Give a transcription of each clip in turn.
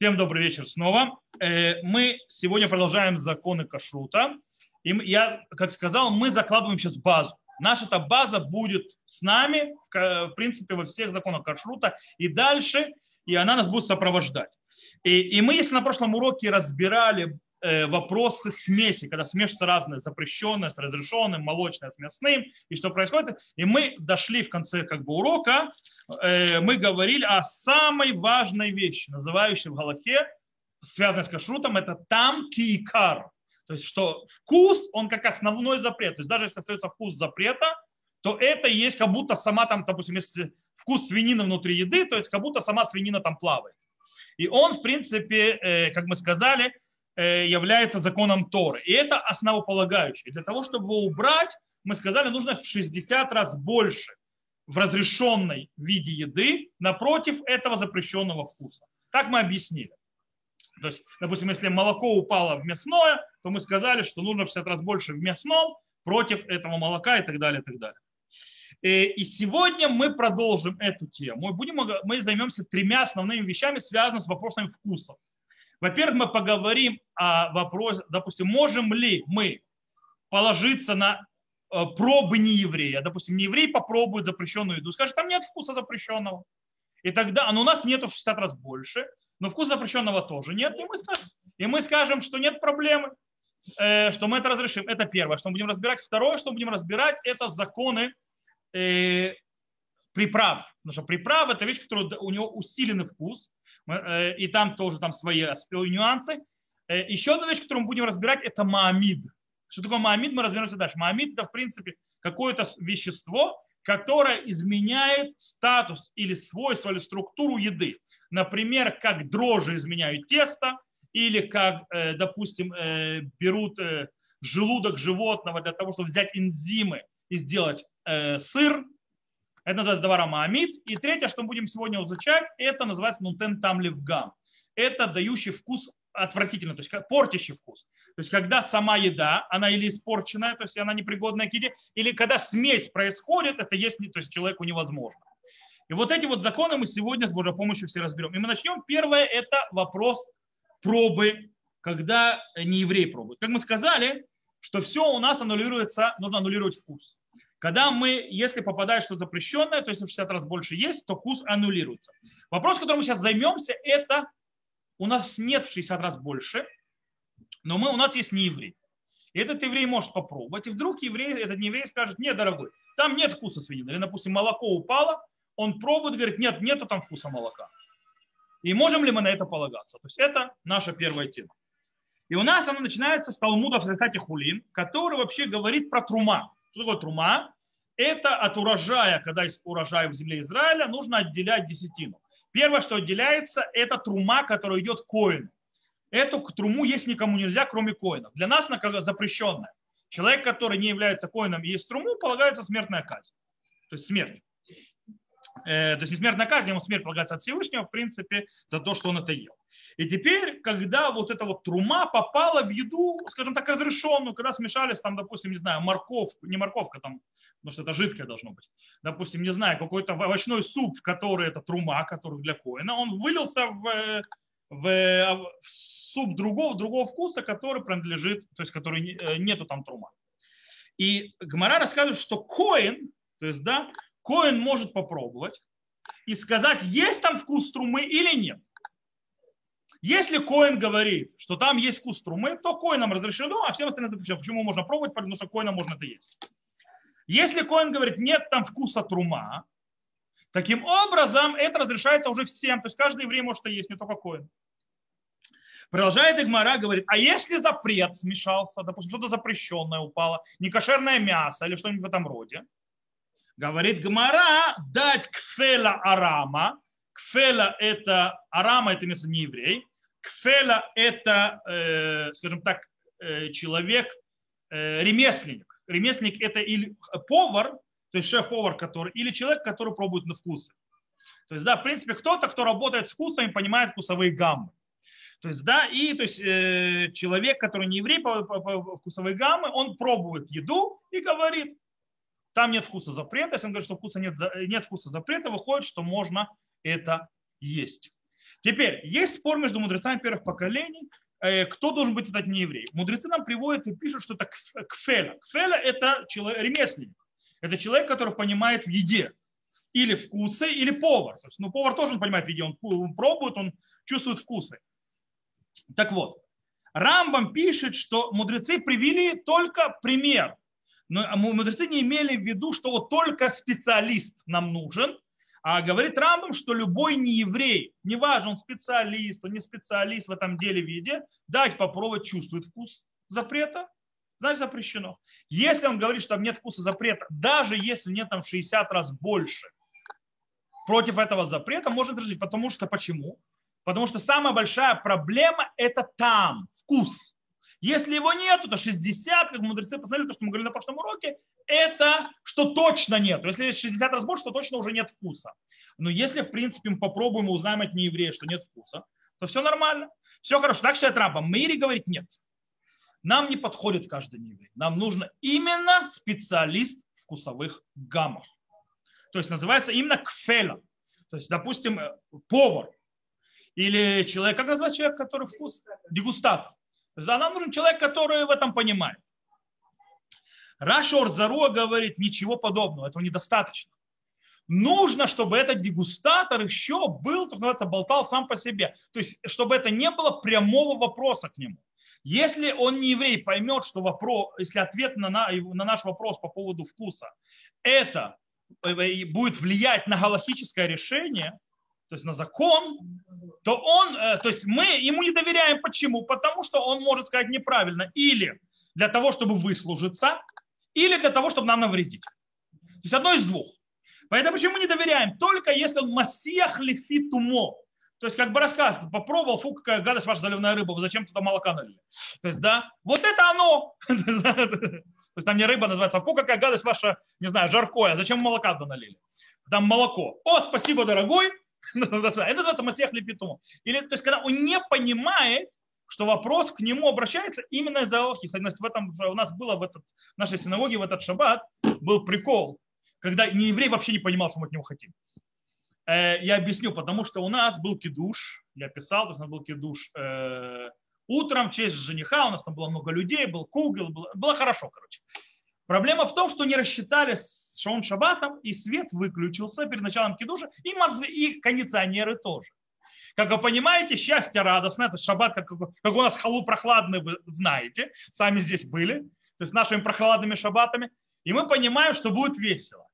Всем добрый вечер снова. Э, мы сегодня продолжаем законы кашрута. И я, как сказал, мы закладываем сейчас базу. Наша эта база будет с нами, в принципе, во всех законах кашрута и дальше, и она нас будет сопровождать. И, и мы, если на прошлом уроке разбирали вопросы смеси, когда смешиваются разные, запрещенное с разрешенным, молочное с мясным, и что происходит. И мы дошли в конце как бы урока, э, мы говорили о самой важной вещи, называющей в Галахе, связанной с кашрутом, это там кикар. То есть, что вкус, он как основной запрет. То есть, даже если остается вкус запрета, то это есть как будто сама там, допустим, если вкус свинины внутри еды, то есть как будто сама свинина там плавает. И он, в принципе, э, как мы сказали, Э, является законом Торы. И это основополагающее. Для того, чтобы его убрать, мы сказали, нужно в 60 раз больше в разрешенной виде еды напротив этого запрещенного вкуса. Так мы объяснили. То есть, допустим, если молоко упало в мясное, то мы сказали, что нужно в 60 раз больше в мясном против этого молока и так далее, и так далее. Э, и сегодня мы продолжим эту тему. Мы, будем, мы займемся тремя основными вещами, связанными с вопросами вкуса. Во-первых, мы поговорим о вопросе, допустим, можем ли мы положиться на э, пробы не еврея. Допустим, не еврей попробует запрещенную еду, скажет, там нет вкуса запрещенного. И тогда, а ну, у нас нету в 60 раз больше, но вкус запрещенного тоже нет. И мы скажем, и мы скажем что нет проблемы, э, что мы это разрешим. Это первое, что мы будем разбирать. Второе, что мы будем разбирать, это законы э, приправ. Потому что приправ – это вещь, которая у него усиленный вкус. Э, и там тоже там свои нюансы. Э, еще одна вещь, которую мы будем разбирать, это маамид. Что такое маамид, мы разберемся дальше. Маамид – это, в принципе, какое-то вещество, которое изменяет статус или свойства, или структуру еды. Например, как дрожжи изменяют тесто, или как, э, допустим, берут желудок животного для того, чтобы взять энзимы и сделать сыр, это называется давара маамид. И третье, что мы будем сегодня изучать, это называется нутен там левгам. Это дающий вкус отвратительно, то есть портящий вкус. То есть когда сама еда, она или испорченная, то есть она непригодная к еде, или когда смесь происходит, это есть, то есть человеку невозможно. И вот эти вот законы мы сегодня с Божьей помощью все разберем. И мы начнем. Первое – это вопрос пробы, когда не еврей пробует. Как мы сказали, что все у нас аннулируется, нужно аннулировать вкус. Когда мы, если попадает что-то запрещенное, то есть в 60 раз больше есть, то вкус аннулируется. Вопрос, которым мы сейчас займемся, это у нас нет в 60 раз больше, но мы, у нас есть не еврей. И этот еврей может попробовать, и вдруг еврей, этот еврей скажет, нет, дорогой, там нет вкуса свинины. Или, допустим, молоко упало, он пробует, говорит, нет, нету там вкуса молока. И можем ли мы на это полагаться? То есть это наша первая тема. И у нас она начинается с Талмуда в Сахате Хулин, который вообще говорит про трума. Что такое трума? Это от урожая, когда есть урожай в земле Израиля, нужно отделять десятину. Первое, что отделяется, это трума, которая идет коину. Эту труму есть никому нельзя, кроме коинов. Для нас она запрещенная. Человек, который не является коином и есть труму, полагается смертная казнь. То есть смерть. Э, то есть не смертная казнь, ему смерть полагается от Всевышнего, в принципе, за то, что он это ел. И теперь, когда вот эта вот трума попала в еду, скажем так, разрешенную, когда смешались там, допустим, не знаю, морковка, не морковка там, потому что это жидкое должно быть, допустим, не знаю, какой-то овощной суп, который это трума, который для коина, он вылился в, в, в суп другого, другого вкуса, который принадлежит, то есть который э, нету там трума. И Гмара рассказывает, что коин, то есть, да, коин может попробовать и сказать, есть там вкус трумы или нет. Если Коин говорит, что там есть вкус трумы, то Коинам разрешено, а всем остальным запрещено. Почему можно пробовать? Потому что Коинам можно это есть. Если Коин говорит, нет там вкуса трума, таким образом это разрешается уже всем. То есть каждый еврей может это есть, не только Коин. Продолжает Игмара, говорит, а если запрет смешался, допустим, что-то запрещенное упало, некошерное мясо или что-нибудь в этом роде, говорит Гмара, дать кфела арама, кфела это, арама это место не еврей, Кфела – это, э, скажем так, э, человек, э, ремесленник. Ремесленник – это или повар, то есть шеф-повар, который, или человек, который пробует на вкусы. То есть, да, в принципе, кто-то, кто работает с вкусами, понимает вкусовые гаммы. То есть, да, и то есть, э, человек, который не еврей по, по, по вкусовой гаммы, он пробует еду и говорит, там нет вкуса запрета. Если он говорит, что вкуса нет, нет вкуса запрета, выходит, что можно это есть. Теперь, есть спор между мудрецами первых поколений, э, кто должен быть этот нееврей. Мудрецы нам приводят и пишут, что это кфеля. Кфеля – это человек, ремесленник. Это человек, который понимает в еде. Или вкусы, или повар. То есть, ну, повар тоже он понимает в еде, он пробует, он чувствует вкусы. Так вот, Рамбам пишет, что мудрецы привели только пример. Но мудрецы не имели в виду, что вот только специалист нам нужен, а говорит Рамбам, что любой нееврей, неважно, он специалист, он не специалист в этом деле виде, дать попробовать, чувствует вкус запрета, значит запрещено. Если он говорит, что там нет вкуса запрета, даже если нет там 60 раз больше, против этого запрета можно разрешить. Потому что почему? Потому что самая большая проблема – это там, вкус. Если его нету, то 60, как мудрецы посмотрели, то, что мы говорили на прошлом уроке, это что точно нет. Если есть 60 раз больше, то точно уже нет вкуса. Но если, в принципе, мы попробуем и узнаем от нееврея, что нет вкуса, то все нормально. Все хорошо. Так считает Рамбам. Мири говорит нет. Нам не подходит каждый нееврей. Нам нужно именно специалист вкусовых гаммах. То есть называется именно кфеля. То есть, допустим, э, повар или человек, как назвать человек, который вкус? Дегустатор. То есть, а нам нужен человек, который в этом понимает. Рашор Заруа говорит, ничего подобного, этого недостаточно. Нужно, чтобы этот дегустатор еще был, так называется, болтал сам по себе. То есть, чтобы это не было прямого вопроса к нему. Если он не еврей, поймет, что вопрос, если ответ на, на, на наш вопрос по поводу вкуса, это э, будет влиять на галахическое решение, то есть на закон, то он, э, то есть мы ему не доверяем. Почему? Потому что он может сказать неправильно. Или для того, чтобы выслужиться, или для того, чтобы нам навредить. То есть одно из двух. Поэтому почему мы не доверяем? Только если он массиях лифит умо. То есть как бы рассказ, попробовал, фу, какая гадость ваша заливная рыба, вы зачем туда молока налили? То есть, да, вот это оно. То есть там не рыба называется, а фу, какая гадость ваша, не знаю, жаркое, зачем молока туда налили? Там молоко. О, спасибо, дорогой, Это называется Масех Лепиту. Или, то есть, когда он не понимает, что вопрос к нему обращается именно из-за Аллахи. В этом, у нас было в, этот, в нашей синагоге в этот шаббат был прикол, когда не еврей вообще не понимал, что мы от него хотим. Э, я объясню, потому что у нас был кидуш, я писал, то есть у нас был кидуш э, утром в честь жениха, у нас там было много людей, был кугел, было, было хорошо, короче. Проблема в том, что не рассчитали шон шаббатом, и свет выключился перед началом кидуша, и, мозги, и кондиционеры тоже. Как вы понимаете, счастье радостное, это шаббат, как, как у нас халу прохладный, вы знаете, сами здесь были, то есть нашими прохладными шаббатами, и мы понимаем, что будет весело.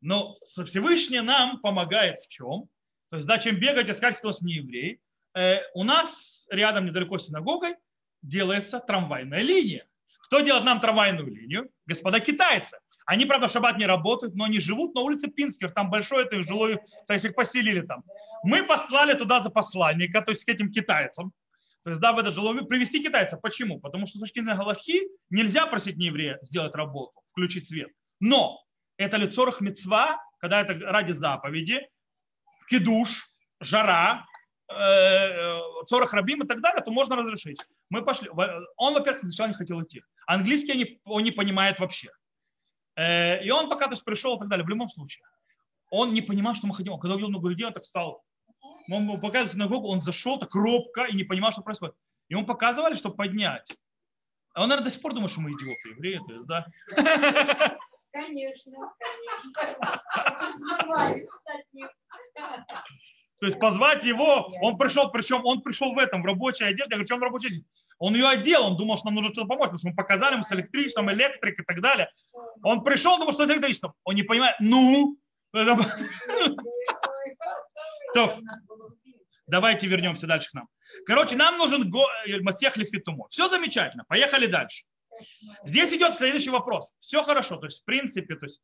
Но Всевышний нам помогает в чем? То есть, да, чем бегать, искать, кто с не еврей. Э, у нас рядом, недалеко с синагогой, делается трамвайная линия. Кто делает нам трамвайную линию? Господа китайцы. Они, правда, в шаббат не работают, но они живут на улице Пинских, там большой это жилой, то есть их поселили там. Мы послали туда за посланника, то есть к этим китайцам, то есть, да, в это жилой привести китайцев. Почему? Потому что с точки зрения Галахи нельзя просить нееврея сделать работу, включить свет. Но это лицорах мецва, когда это ради заповеди, кидуш, жара, э, цорах рабим и так далее, то можно разрешить. Мы пошли. Он, во-первых, сначала не хотел идти. Английский он не понимает вообще. Э, и он пока то есть, пришел и так далее. В любом случае. Он не понимал, что мы хотим. Когда увидел много людей, он так стал. Он показывает синагогу, он зашел так робко и не понимал, что происходит. И ему показывали, что поднять. А он, наверное, до сих пор думает, что мы идиоты, евреи, то есть, да? Конечно, конечно. То есть позвать его, он пришел, причем он пришел в этом, в рабочей одежде. Я говорю, что он в рабочей одежде? Он ее одел, он думал, что нам нужно что-то помочь, потому что мы показали ему с электричеством, электрик и так далее. Он пришел, думал, что с электричеством. Он не понимает, ну, давайте вернемся дальше к нам. Короче, нам нужен э, Масех Лефитумо. Все замечательно, поехали дальше. Здесь идет следующий вопрос. Все хорошо, то есть в принципе, то есть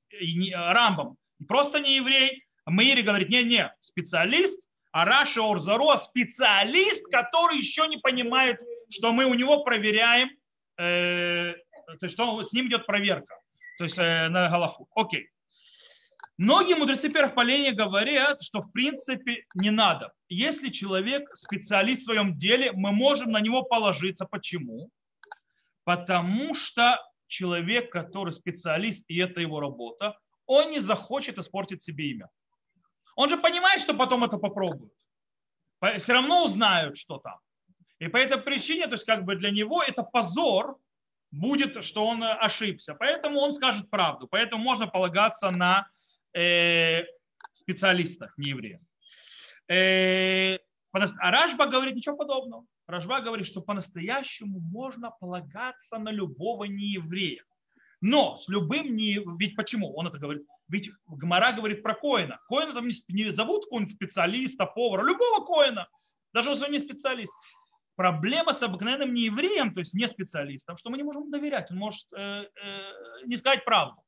Рамбам просто не еврей, Мейри говорит, не-не, специалист, а Раша Орзаро специалист, который еще не понимает, что мы у него проверяем, э, то есть что с ним идет проверка, то есть э, на Галаху. Окей. Многие мудрецы первых полений говорят, что в принципе не надо. Если человек специалист в своем деле, мы можем на него положиться. Почему? Потому что человек, который специалист, и это его работа, он не захочет испортить себе имя. Он же понимает, что потом это попробуют. Все равно узнают, что там. И по этой причине, то есть как бы для него это позор будет, что он ошибся. Поэтому он скажет правду. Поэтому можно полагаться на э, специалистах, не евреев. Э, а Рашба говорит ничего подобного. Рашба говорит, что по-настоящему можно полагаться на любого нееврея. Но с любым не... Ведь почему он это говорит? Ведь Гмара говорит про коина. Коина там не зовут какого-нибудь специалиста, повара, любого коина. Даже если он не специалист. Проблема с обыкновенным неевреем, то есть не специалистом, что мы не можем доверять. Он может э, э, не сказать правду.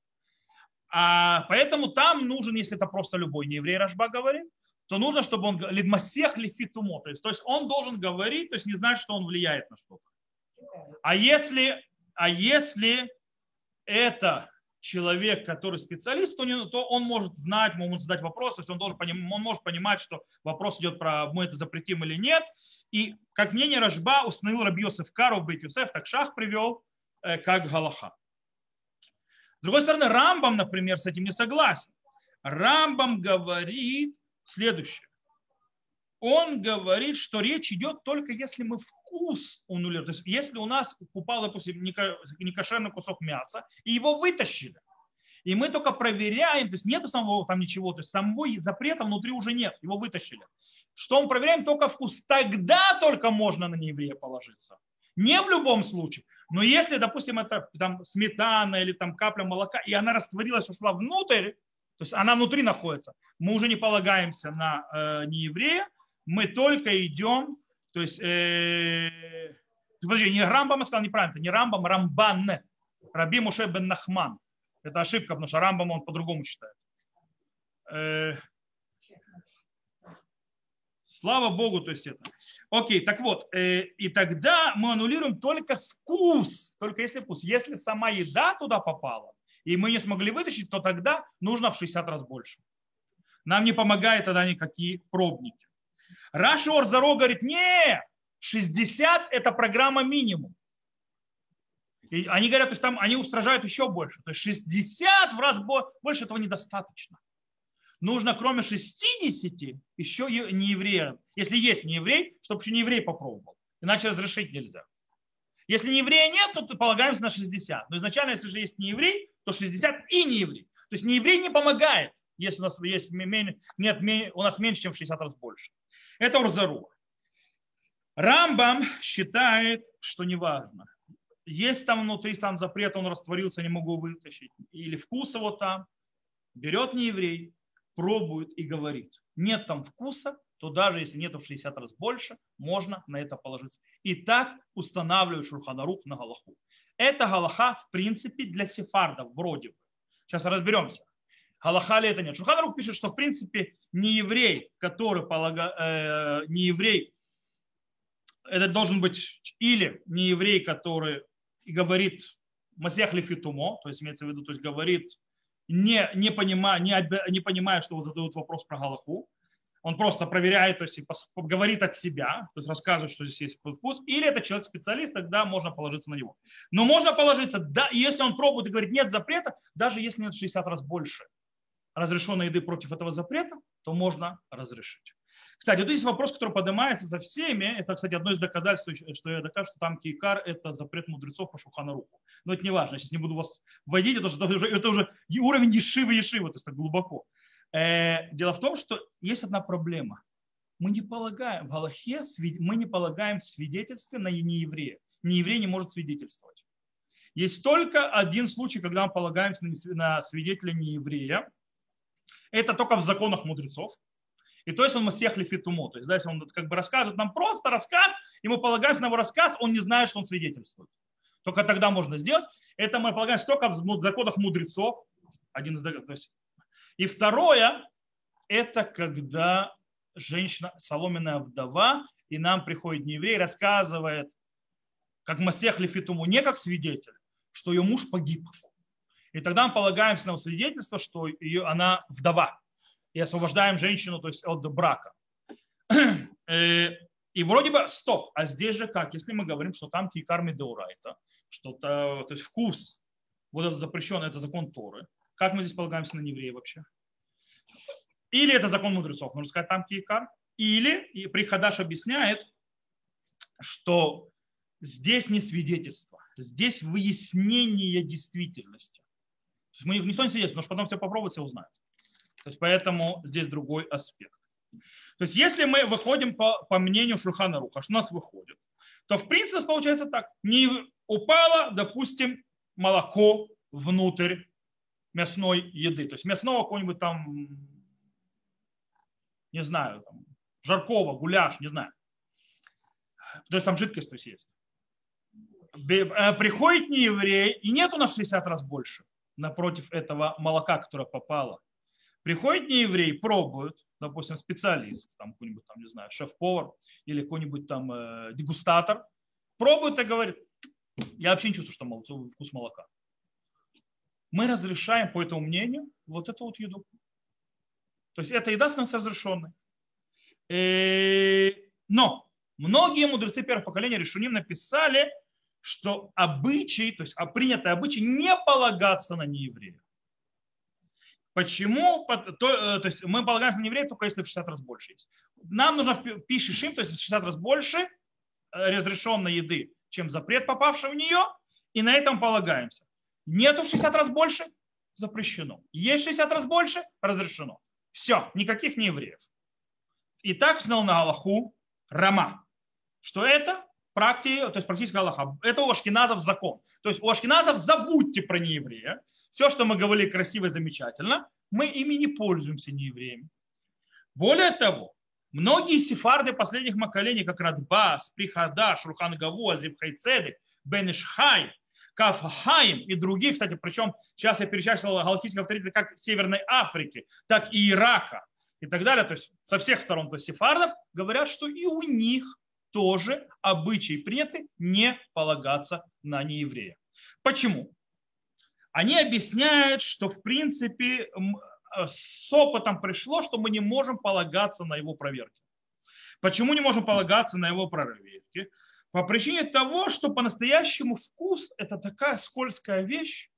А поэтому там нужен, если это просто любой нееврей, Рашба говорит, то нужно, чтобы он лидмасех лифитумо, то есть, то есть он должен говорить, то есть не знать, что он влияет на что-то. А если, а если это человек, который специалист, то, не, то он может знать, может задать вопрос, то есть он, должен поним, он может понимать, что вопрос идет про мы это запретим или нет. И как мнение Рашба установил Рабьосов Кару Бейт Юсеф, так Шах привел э, как Галаха. С другой стороны, Рамбам, например, с этим не согласен. Рамбам говорит, следующее. Он говорит, что речь идет только если мы вкус унулируем. То есть если у нас упал, допустим, некошерный кусок мяса, и его вытащили, и мы только проверяем, то есть нету самого там ничего, то есть самого запрета внутри уже нет, его вытащили. Что мы проверяем? Только вкус. Тогда только можно на нееврея положиться. Не в любом случае. Но если, допустим, это там сметана или там капля молока, и она растворилась, ушла внутрь, то есть она внутри находится. Мы уже не полагаемся на э, нееврея, мы только идем, то есть, э, подожди, не Рамбам сказал неправильно, не Рамбам, Рамбан, Раби Муше бен Нахман. Это ошибка, потому что Рамбам он по-другому читает. Э, Слава Богу, то есть это. Окей, так вот, э, и тогда мы аннулируем только вкус, только если вкус. Если сама еда туда попала, и мы не смогли вытащить, то тогда нужно в 60 раз больше. Нам не помогает тогда никакие пробники. Раши Орзаро говорит, не, 60 это программа минимум. И они говорят, то есть там они устражают еще больше. То есть 60 в раз больше этого недостаточно. Нужно кроме 60 еще не еврея. Если есть не еврей, чтобы еще не еврей попробовал. Иначе разрешить нельзя. Если не еврея нет, то полагаемся на 60. Но изначально, если же есть не еврей, то 60 и не еврей. То есть не еврей не помогает, если у нас, есть, нет, у нас меньше, чем в 60 раз больше. Это Урзаруа. Рамбам считает, что неважно. Есть там внутри сам запрет, он растворился, не могу вытащить. Или вкус его там. Берет не еврей, пробует и говорит. Нет там вкуса, то даже если нету в 60 раз больше, можно на это положиться. И так устанавливает Шурханарух на Галаху. Это Галаха, в принципе, для сефардов вроде бы. Сейчас разберемся. Галаха ли это нет. Шурханарух пишет, что в принципе не еврей, который полага, э, не еврей, это должен быть или не еврей, который говорит Масех Лефитумо, то есть имеется в виду, то есть говорит, не, не, понимая, не, не понимая, что вот задают вопрос про Галаху, он просто проверяет, то есть говорит от себя, то есть рассказывает, что здесь есть вкус, или это человек-специалист, тогда можно положиться на него. Но можно положиться, да, если он пробует и говорит, нет запрета, даже если нет 60 раз больше разрешенной еды против этого запрета, то можно разрешить. Кстати, вот есть вопрос, который поднимается за всеми. Это, кстати, одно из доказательств, что я докажу, что там кейкар – это запрет мудрецов по Шуханаруху. Но это не важно, сейчас не буду вас вводить, это, это, уже, это уже уровень ешивы ешивы, то есть так глубоко. Э, дело в том, что есть одна проблема. Мы не полагаем, в Аллахе мы не полагаем свидетельстве на нееврея. Нееврей не может свидетельствовать. Есть только один случай, когда мы полагаемся на свидетеля нееврея. Это только в законах мудрецов. И то есть он масех лифитумо. То есть, да, если он как бы рассказывает нам просто рассказ, ему полагается на его рассказ, он не знает, что он свидетельствует. Только тогда можно сделать. Это мы полагаемся только в законах мудрецов. Один из, то есть и второе, это когда женщина, соломенная вдова, и нам приходит нееврей, рассказывает, как Масех Лефитуму, не как свидетель, что ее муж погиб. И тогда мы полагаемся на свидетельство, что ее, она вдова. И освобождаем женщину то есть от брака. Э, и вроде бы стоп, а здесь же как? Если мы говорим, что там кикар медеурайта, что-то, то есть вкус, вот это запрещенный, это закон Торы, как мы здесь полагаемся на еврея вообще? Или это закон мудрецов, нужно сказать там кикар, Или и Прихадаш объясняет, что здесь не свидетельство, здесь выяснение действительности. То есть мы, никто не свидетельствует, потому что потом все попробуют, все узнают. То есть поэтому здесь другой аспект. То есть если мы выходим по, по мнению Шурхана Руха, что у нас выходит, то в принципе получается так. Не упало, допустим, молоко внутрь мясной еды. То есть мясного какого-нибудь там, не знаю, там, жаркого, гуляш, не знаю. То есть там жидкость то есть, есть. Э, приходит нееврей, и нет у нас 60 раз больше напротив этого молока, которое попало. Приходит нееврей, пробует, допустим, специалист, там какой-нибудь там, не знаю, шеф-повар или какой-нибудь там э, дегустатор, пробует и говорит, я вообще не чувствую, что молоко, вкус молока. Мы разрешаем, по этому мнению, вот эту вот еду. То есть эта еда становится разрешенной. Э, но многие мудрецы первого поколения решуним написали, что обычай, то есть а принятый обычай не полагаться на нееврея. Почему? То, э, то есть мы полагаемся на нееврея только если в 60 раз больше есть. Нам нужно в пище то есть в 60 раз больше э, разрешенной еды, чем запрет, попавший в нее, и на этом полагаемся. Нету в 60 раз больше, запрещено. Есть 60 раз больше, разрешено. Все, никаких неевреев. И так знал на Аллаху Рама. Что это? Практики, то есть практически Аллаха. Это у ашкеназов закон. То есть у ашкеназов забудьте про нееврея. Все, что мы говорили красиво и замечательно, мы ими не пользуемся неевреями. Более того, многие сефарды последних поколений, как Радбас, Прихада, Шурхан Гаву, Азиб Хайцедек, Бен Ишхай, Кафхаим и другие, кстати, причем сейчас я перечислил галактические авторитеты как Северной Африки, так и Ирака и так далее, то есть со всех сторон то есть сефардов говорят, что и у них тоже обычаи приняты не полагаться на нееврея. Почему? Они объясняют, что в принципе э, с опытом пришло, что мы не можем полагаться на его проверки. Почему не можем полагаться на его проверки? По причине того, что по-настоящему вкус – это такая скользкая вещь,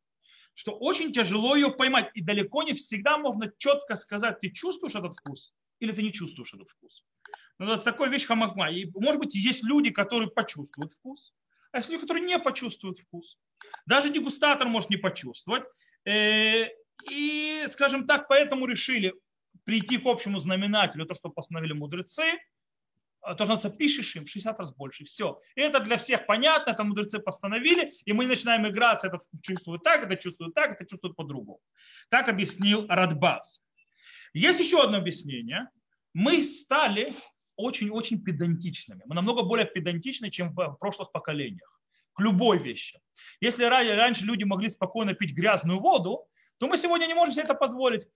что очень тяжело ее поймать. И далеко не всегда можно четко сказать, ты чувствуешь этот вкус или ты не чувствуешь этот вкус. Ну, это такая вещь хамагма. И, может быть, есть люди, которые почувствуют вкус, а есть люди, которые не почувствуют вкус. Даже дегустатор может не почувствовать. Э, и, скажем так, поэтому решили прийти к общему знаменателю, то, что постановили мудрецы, а, то, что пишешь им 60 раз больше. Все. И это для всех понятно, это мудрецы постановили, и мы начинаем играться, это чувствует так, это чувствует так, это чувствует по-другому. Так объяснил Радбас. Есть еще одно объяснение. Мы стали очень-очень педантичными. Мы намного более педантичны, чем в прошлых поколениях. К любой вещи. Если раньше люди могли спокойно пить грязную воду, то мы сегодня не можем себе это позволить.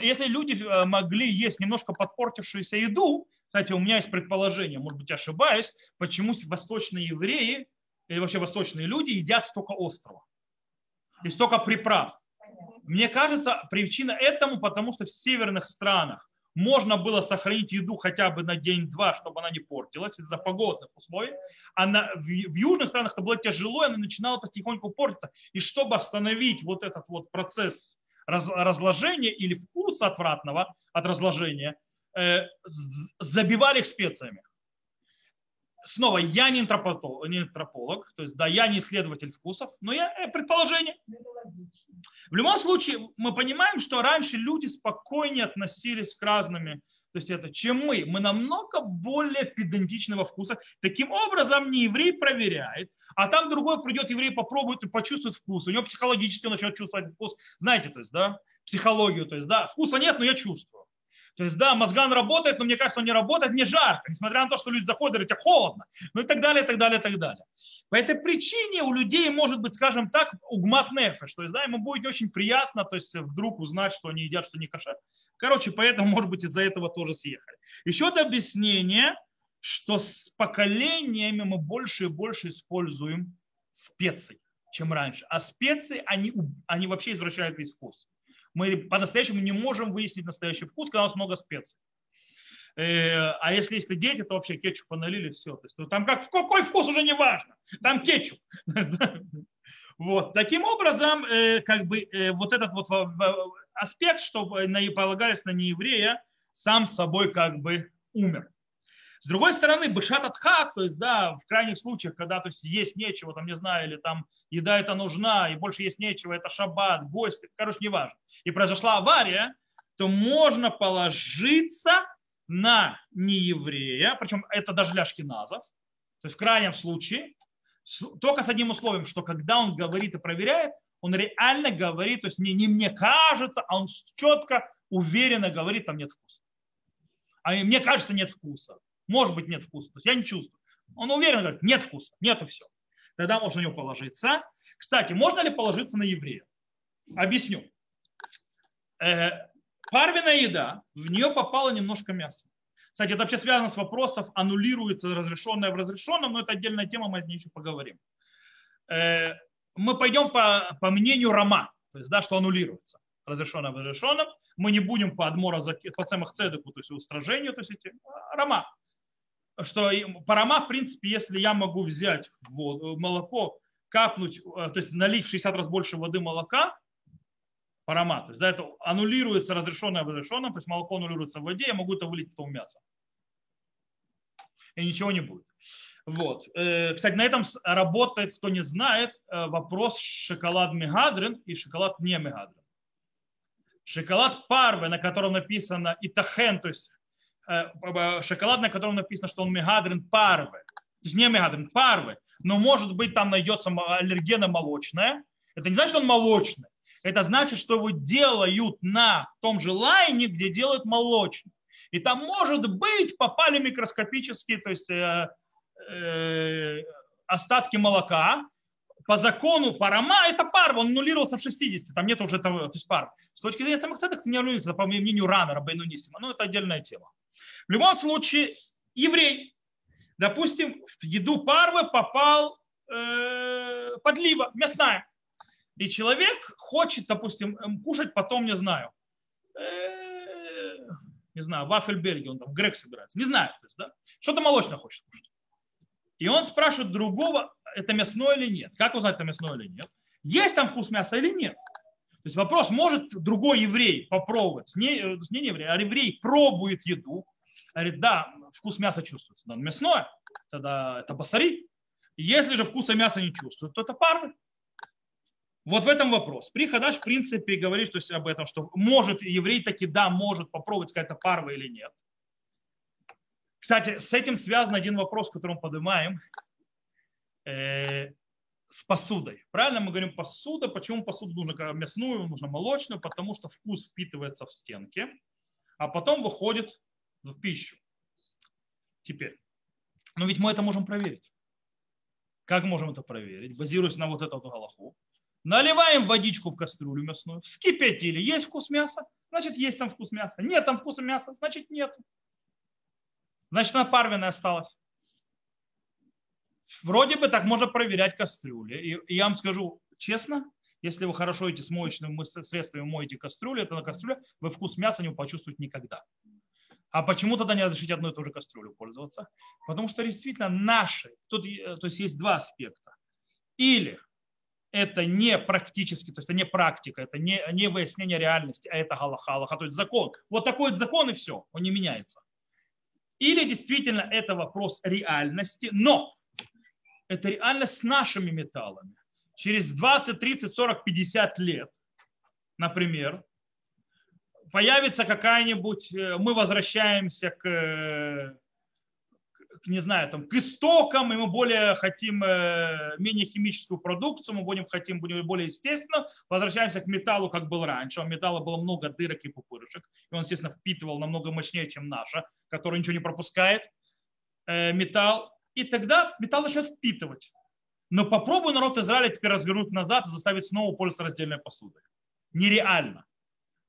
Если люди э, могли есть немножко подпортившуюся еду, кстати, у меня есть предположение, может быть, ошибаюсь, почему восточные евреи или вообще восточные люди едят столько острова и столько приправ. Мне кажется, причина этому, потому что в северных странах можно было сохранить еду хотя бы на день-два, чтобы она не портилась из-за погодных условий. А на, в, в южных странах это было тяжело, и она начинала потихоньку портиться. И чтобы остановить вот этот вот процесс раз, разложения или вкуса отвратного от разложения, э, забивали их специями снова, я не антрополог, не антрополог, то есть, да, я не исследователь вкусов, но я э, предположение. В любом случае, мы понимаем, что раньше люди спокойнее относились к разными, то есть это, чем мы. Мы намного более педантичного вкуса. Таким образом, не еврей проверяет, а там другой придет, еврей попробует и почувствует вкус. У него психологически он начнет чувствовать вкус. Знаете, то есть, да, психологию, то есть, да, вкуса нет, но я чувствую. То есть, да, мозган работает, но мне кажется, он не работает, не жарко, несмотря на то, что люди заходят, говорят, холодно, ну и так далее, и так далее, и так далее. По этой причине у людей может быть, скажем так, угмат нефеш, то есть, да, ему будет очень приятно, то есть, вдруг узнать, что они едят, что не кошер. Короче, поэтому, может быть, из-за этого тоже съехали. Еще одно объяснение, что с поколениями мы больше и больше используем специи, чем раньше. А специи, они, они вообще извращают весь вкус мы по-настоящему не можем выяснить настоящий вкус, когда у нас много специй. Э, а если если дети, то вообще кетчуп поналили, все. То есть, там как, какой вкус уже не важно, там кетчуп. Вот. Таким образом, э, как бы э, вот этот вот аспект, что полагались на нееврея, сам собой как бы умер. С другой стороны, бышат отхак, то есть, да, в крайних случаях, когда то есть, есть нечего, там, не знаю, или там еда это нужна, и больше есть нечего, это шаббат, гости, короче, неважно. И произошла авария, то можно положиться на нееврея, причем это даже для шкиназов, то есть в крайнем случае, только с одним условием, что когда он говорит и проверяет, он реально говорит, то есть не, не мне кажется, а он четко, уверенно говорит, там нет вкуса. А мне кажется, нет вкуса. Может быть, нет вкуса. То есть я не чувствую. Он уверенно говорит, нет вкуса, нет и все. Тогда можно на него положиться. Кстати, можно ли положиться на еврея? Объясню. Э, парвенная еда, в нее попало немножко мяса. Кстати, это вообще связано с вопросом, аннулируется разрешенное в разрешенном, но это отдельная тема, мы о ней еще поговорим. Э, мы пойдем по, по мнению Рома, то есть, да, что аннулируется разрешенное в разрешенном. Мы не будем по адмора, по цемах цедеку, то есть устражению, то есть эти а, Рома. Что по Рома, в принципе, если я могу взять воду, молоко, капнуть, э, то есть налить в 60 раз больше воды молока, парама. То есть да, это аннулируется разрешенное в разрешенном, то есть молоко аннулируется в воде, я могу это вылить потом в мясо. И ничего не будет. Вот. Э, кстати, на этом работает, кто не знает, э, вопрос шоколад мегадрин и шоколад не мегадрин. Шоколад парвы, на котором написано итахен, то есть э, шоколад, на котором написано, что он мегадрин парвы, то есть не мегадрин, парвы, но может быть там найдется аллергена молочная. Это не значит, что он молочный это значит, что его делают на том же лайне, где делают молочный. И там, может быть, попали микроскопические, то есть э, э, остатки молока. По закону парама это пар, он нулировался в 60, там нет уже того, то есть пар. С точки зрения самых ценных, это не нулируется, по мнению Рана, Рабейнунисима, но это отдельная тема. В любом случае, еврей, допустим, в еду парвы попал э, подлива мясная. И человек хочет, допустим, эм, кушать потом, не знаю, э, не знаю, вафельберги, он там в грек собирается, не знаю, то есть, да, что-то молочное хочет кушать. И он спрашивает другого, это мясное или нет. Как узнать, это мясное или нет? Есть там вкус мяса или нет? То есть вопрос, может другой еврей попробовать, не, э, не еврей, а еврей пробует еду, говорит, да, вкус мяса чувствуется, но мясное, тогда это басари. Если же вкуса мяса не чувствует, то это парвы. Вот в этом вопрос. При Хадаш, в принципе, говорит что об этом, что может еврей таки, да, может попробовать какая-то парва или нет. Кстати, с этим связан один вопрос, который мы поднимаем э, с посудой. Правильно мы говорим посуда. Почему посуду нужно мясную, нужно молочную? Потому что вкус впитывается в стенки, а потом выходит в пищу. Теперь. Но ведь мы это можем проверить. Как можем это проверить? Базируясь на вот эту вот галаху. Наливаем водичку в кастрюлю мясную, вскипятили. Есть вкус мяса? Значит, есть там вкус мяса. Нет там вкуса мяса? Значит, нет. Значит, она парвенная осталась. Вроде бы так можно проверять кастрюли. И я вам скажу честно, если вы хорошо эти с моечными средствами моете кастрюлю, это на кастрюле, вы вкус мяса не почувствуете никогда. А почему тогда не разрешить одной и той же кастрюлю пользоваться? Потому что действительно наши, тут э, то есть есть два аспекта. Или это не практически, то есть это не практика, это не, не выяснение реальности, а это галаха, галаха, то есть закон. Вот такой вот закон и все, он не меняется. Или действительно это вопрос реальности, но это реальность с нашими металлами. Через 20, 30, 40, 50 лет, например, появится какая-нибудь, э, мы возвращаемся к э, не знаю, там, к истокам, и мы более хотим э, менее химическую продукцию, мы будем хотим будем более естественно, возвращаемся к металлу, как был раньше. У металла было много дырок и пупырышек, и он, естественно, впитывал намного мощнее, чем наша, который ничего не пропускает металл. И тогда металл начнет впитывать. Но попробуй народ Израиля теперь развернуть назад и заставить снова пользоваться раздельной посудой. Нереально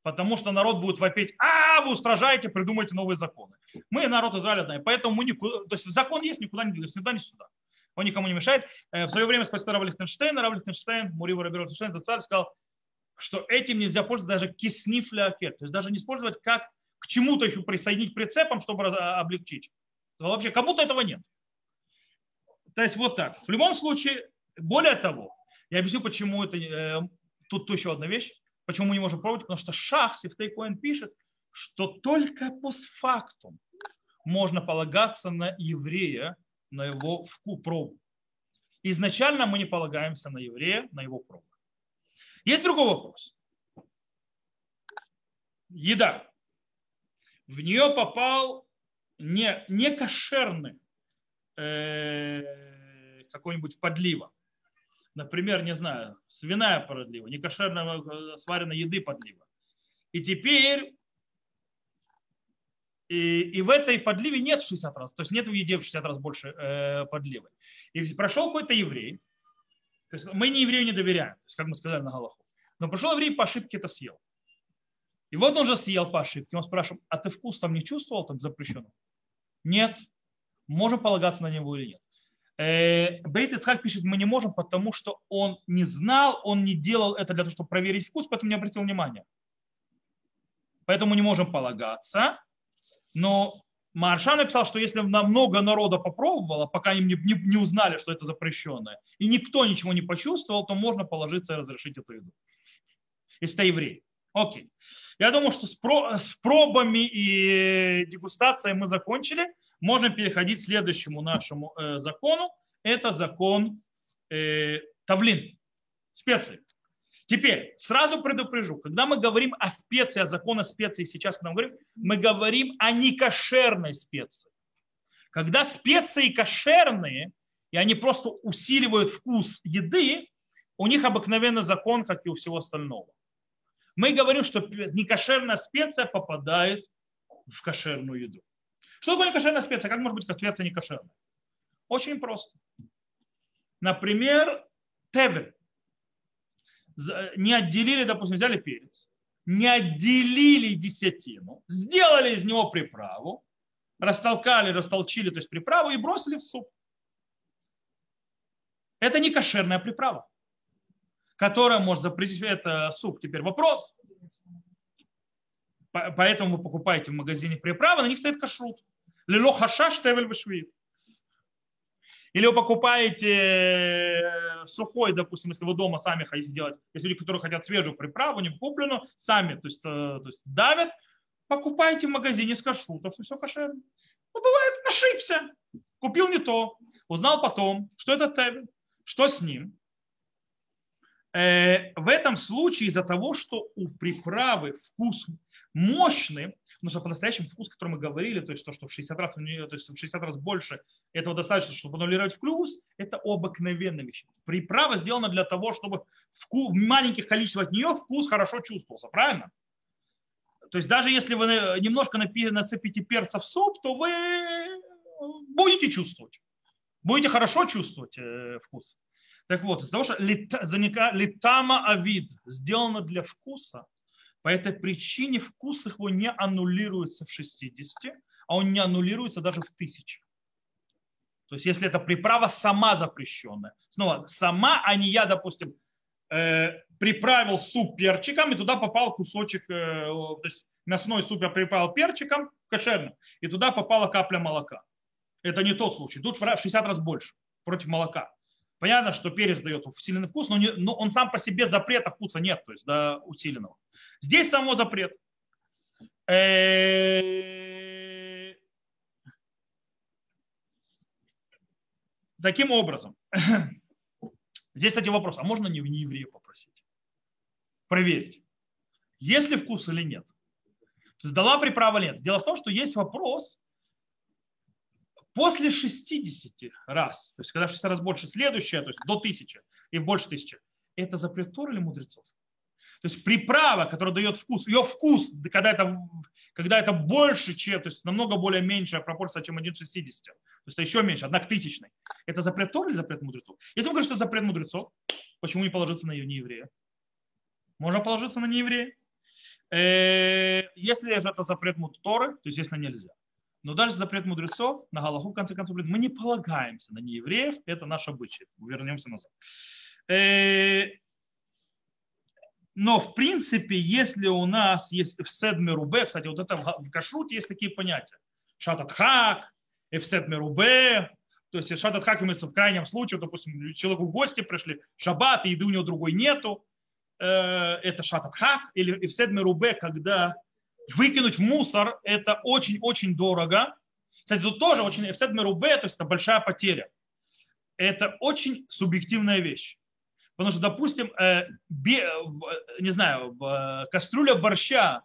потому что народ будет вопить, а, вы устражаете, придумайте новые законы. Мы народ Израиля знаем, поэтому мы никуда, то есть закон есть, никуда не двигаемся, никуда, не сюда. Он никому не мешает. Э, в свое время спасти Рава Лихтенштейна, Рав Лихтенштейн, Мурива Раби Лихтенштейн, царь сказал, что этим нельзя пользоваться даже киснифля акет, то есть даже не использовать как к чему-то еще присоединить прицепом, чтобы облегчить. Вообще, как будто этого нет. То есть вот так. В любом случае, более того, я объясню, почему это, э, тут еще одна вещь. Почему мы не можем пробовать? Потому что Шах, Сифтей Коэн пишет, что только постфактум можно полагаться на еврея, на его вку, пробу. Изначально мы не полагаемся на еврея, на его пробу. Есть другой вопрос. Еда. В нее попал не, не кошерный э, какой-нибудь подлива. Например, не знаю, свиная подлива, не кошерная э, сваренной еды подлива. И теперь и, и в этой подливе нет 60 раз, то есть нет в еде в 60 раз больше э, подливы. И прошел какой-то еврей, то есть мы не еврею не доверяем, то есть, как мы сказали на Галаху, но прошел еврей по ошибке это съел. И вот он же съел по ошибке, он спрашивает, а ты вкус там не чувствовал так запрещенным? Нет. Можем полагаться на него или нет. Э, Бейт Ицхак пишет, мы не можем, потому что он не знал, он не делал это для того, чтобы проверить вкус, поэтому не обратил внимания. Поэтому не можем полагаться. Но Марша написал, что если много народа попробовало, пока им не, не, не узнали, что это запрещенное, и никто ничего не почувствовал, то можно положиться и разрешить эту еду. Если ты еврей. Окей. Я думаю, что с, про, с пробами и дегустацией мы закончили. Можем переходить к следующему нашему э, закону. Это закон э, Тавлин, специи. Теперь, сразу предупрежу, когда мы говорим о специи, о законе специи сейчас, когда мы говорим, мы говорим о некошерной специи. Когда специи кошерные, и они просто усиливают вкус еды, у них обыкновенный закон, как и у всего остального. Мы говорим, что некошерная специя попадает в кошерную еду. Что такое некошерная специя? Как может быть специя некошерная? Очень просто. Например, тевель не отделили, допустим, взяли перец, не отделили десятину, сделали из него приправу, растолкали, растолчили, то есть приправу и бросили в суп. Это не кошерная приправа, которая может запретить это суп. Теперь вопрос. Поэтому вы покупаете в магазине приправы, на них стоит кашрут. Лило хашаш тевель вишвит. Или вы покупаете э, сухой, допустим, если вы дома сами хотите делать, если люди, которые хотят свежую приправу, не купленную, сами то есть, э, то есть давят, покупайте в магазине с кашрутов, и все кошерно. Ну, бывает, ошибся, купил не то, узнал потом, что это тебель, что с ним. Э, в этом случае из-за того, что у приправы вкус мощный, Потому что по-настоящему вкус, который мы говорили, то есть то, что в 60 раз, то есть в 60 раз больше, этого достаточно, чтобы аннулировать вкус, это обыкновенная вещь. Приправа сделана для того, чтобы вкус, в маленьких количествах от нее вкус хорошо чувствовался, правильно? То есть даже если вы немножко насыпите перца в суп, то вы будете чувствовать. Будете хорошо чувствовать э, вкус. Так вот, из-за того, что литама авид сделано для вкуса, по этой причине вкус его не аннулируется в 60, а он не аннулируется даже в 1000. То есть если эта приправа сама запрещенная. Снова, сама, а не я, допустим, э, приправил суп перчиком, и туда попал кусочек, э, то есть мясной суп я приправил перчиком, кошерным, и туда попала капля молока. Это не тот случай. Тут в 60 раз больше против молока. Понятно, что перец дает усиленный вкус, но, не, но он сам по себе запрета вкуса нет, то есть до усиленного. Здесь само запрет. Э, таким образом, здесь, кстати, вопрос, а можно не в еврея попросить? Проверить, есть ли вкус или нет. То есть дала приправа или нет. Дело в том, что есть вопрос, После 60 раз, то есть когда в 60 раз больше, следующее, то есть до 1000 и больше 1000, это запрет Тора или мудрецов? То есть приправа, которая дает вкус, ее вкус, когда это, когда это больше, чем, то есть намного более меньшая пропорция, чем 1,60, то есть это еще меньше, одна к тысячной. Это запрет Тора или запрет мудрецов? Если мы говорим, что это запрет мудрецов, почему не положиться на нееврея? Можно положиться на нееврея. Э, если же это запрет Торы, то если нельзя. Но дальше запрет мудрецов на Галаху, в конце концов, мы не полагаемся на неевреев, это наш обычай. Вернемся назад. Э, но, в принципе, если у нас есть эфсед мерубе, кстати, вот это в кашруте есть такие понятия. Шатат хак, эфсед мерубе, то есть шатат хак имеется в крайнем случае, допустим, человеку в гости пришли, шаббат, и еды у него другой нету, э, это шатат хак, или эфсед мерубе, когда выкинуть в мусор это очень-очень дорого, Кстати, тут тоже очень, в Седмерубе, то есть это большая потеря. Это очень субъективная вещь. Потому что, допустим, э, бе, не знаю, кастрюля борща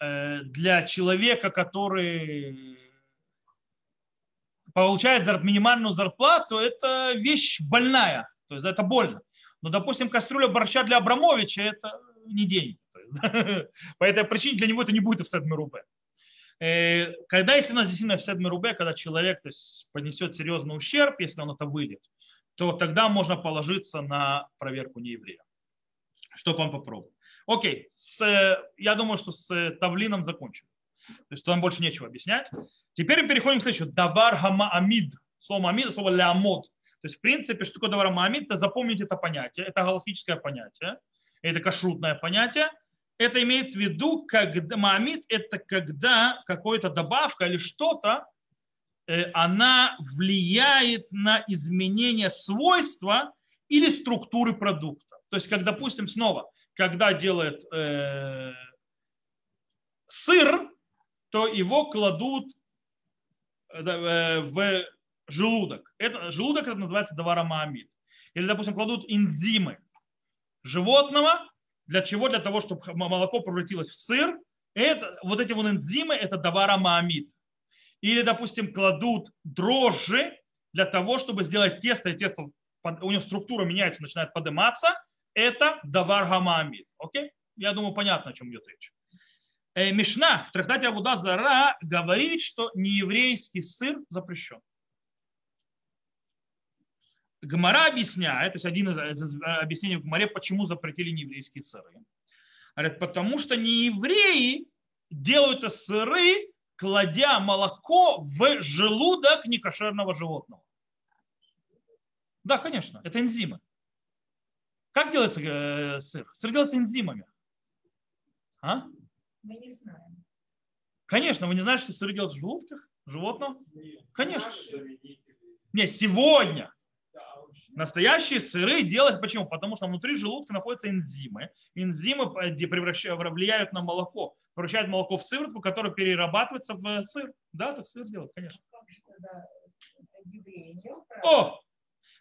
э, для человека, который получает минимальную зарплату, это вещь больная. То есть это больно. Но, допустим, кастрюля борща для Абрамовича – это не деньги. Есть, По этой причине для него это не будет в седме рубе. Э, когда, если у нас действительно в седме рубе, когда человек то есть, понесет серьезный ущерб, если он это выльет, то тогда можно положиться на проверку нееврея, чтобы он попробовал. Окей, с, я думаю, что с Тавлином закончим. То есть там больше нечего объяснять. Теперь мы переходим к следующему. Давар хама амид. Слово амид, слово лямод. То есть, в принципе, что такое давар амид, то запомните это понятие. Это галактическое понятие. Это кашрутное понятие. Это имеет в виду, когда маамид – это когда какая-то добавка или что-то, э, она влияет на изменение свойства или структуры продукта. То есть, как, допустим, снова, когда делают э, сыр, то его кладут э, в желудок. Это, желудок это называется даварамаамид. Или, допустим, кладут энзимы животного. Для чего? Для того, чтобы молоко превратилось в сыр. Это, вот эти вот энзимы – это даварамаамид. Или, допустим, кладут дрожжи для того, чтобы сделать тесто, и тесто, у него структура меняется, начинает подниматься. Это давар гамамид. Окей? Я думаю, понятно, о чем идет речь. Э, Мишна в трактате Абуда Зара говорит, что нееврейский сыр запрещен. Гмара объясняет, то есть один из объяснений в Гмаре, почему запретили нееврейские сыры. Говорят, потому что неевреи делают сыры, кладя молоко в желудок некошерного животного. Да, конечно, это энзимы. Как делается э, сыр? Сыр делается энзимами. А? Мы не знаем. Конечно, вы не знаете, что сыры делают в желудках животного? Конечно. Не, сегодня. Настоящие сыры делать почему? Потому что внутри желудка находятся энзимы. Энзимы превращают, влияют на молоко, превращают молоко в сыворотку, которая перерабатывается в сыр. Да, так сыр делают, конечно. О,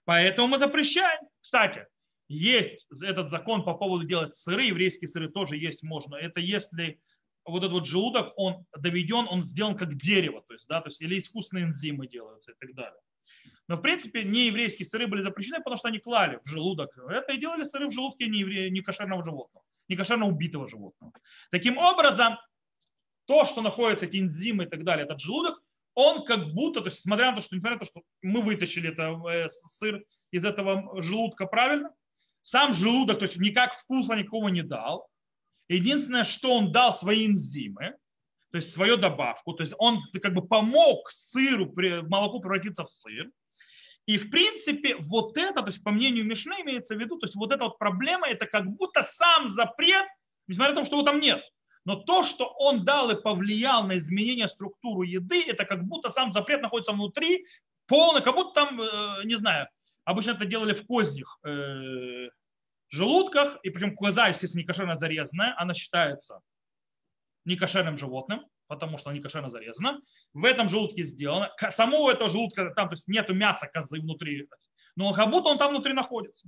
поэтому мы запрещаем. Кстати, есть этот закон по поводу делать сыры, еврейские сыры тоже есть можно. Это если вот этот вот желудок, он доведен, он сделан как дерево, то есть, да, то есть, или искусственные энзимы делаются и так далее. Но, в принципе, не еврейские сыры были запрещены, потому что они клали в желудок. Это и делали сыры в желудке не, евре... не кошерного животного, не кошерно убитого животного. Таким образом, то, что находится, эти энзимы и так далее, этот желудок, он как будто, то есть, смотря на то, что, несмотря на то, что мы вытащили это, э, сыр из этого желудка правильно, сам желудок, то есть никак вкуса никакого не дал. Единственное, что он дал свои энзимы, то есть свою добавку, то есть он как бы помог сыру, молоку превратиться в сыр. И в принципе вот это, то есть по мнению Мишны имеется в виду, то есть вот эта вот проблема, это как будто сам запрет, несмотря на то, что его там нет. Но то, что он дал и повлиял на изменение структуры еды, это как будто сам запрет находится внутри, полный, как будто там, э, не знаю, обычно это делали в козьих э, желудках, и причем коза, естественно, не кошерно зарезанная, она считается некошерным животным, потому что она некошерно зарезана. В этом желудке сделано. Самого этого желудка, там то есть нету мяса козы внутри, но как будто он там внутри находится.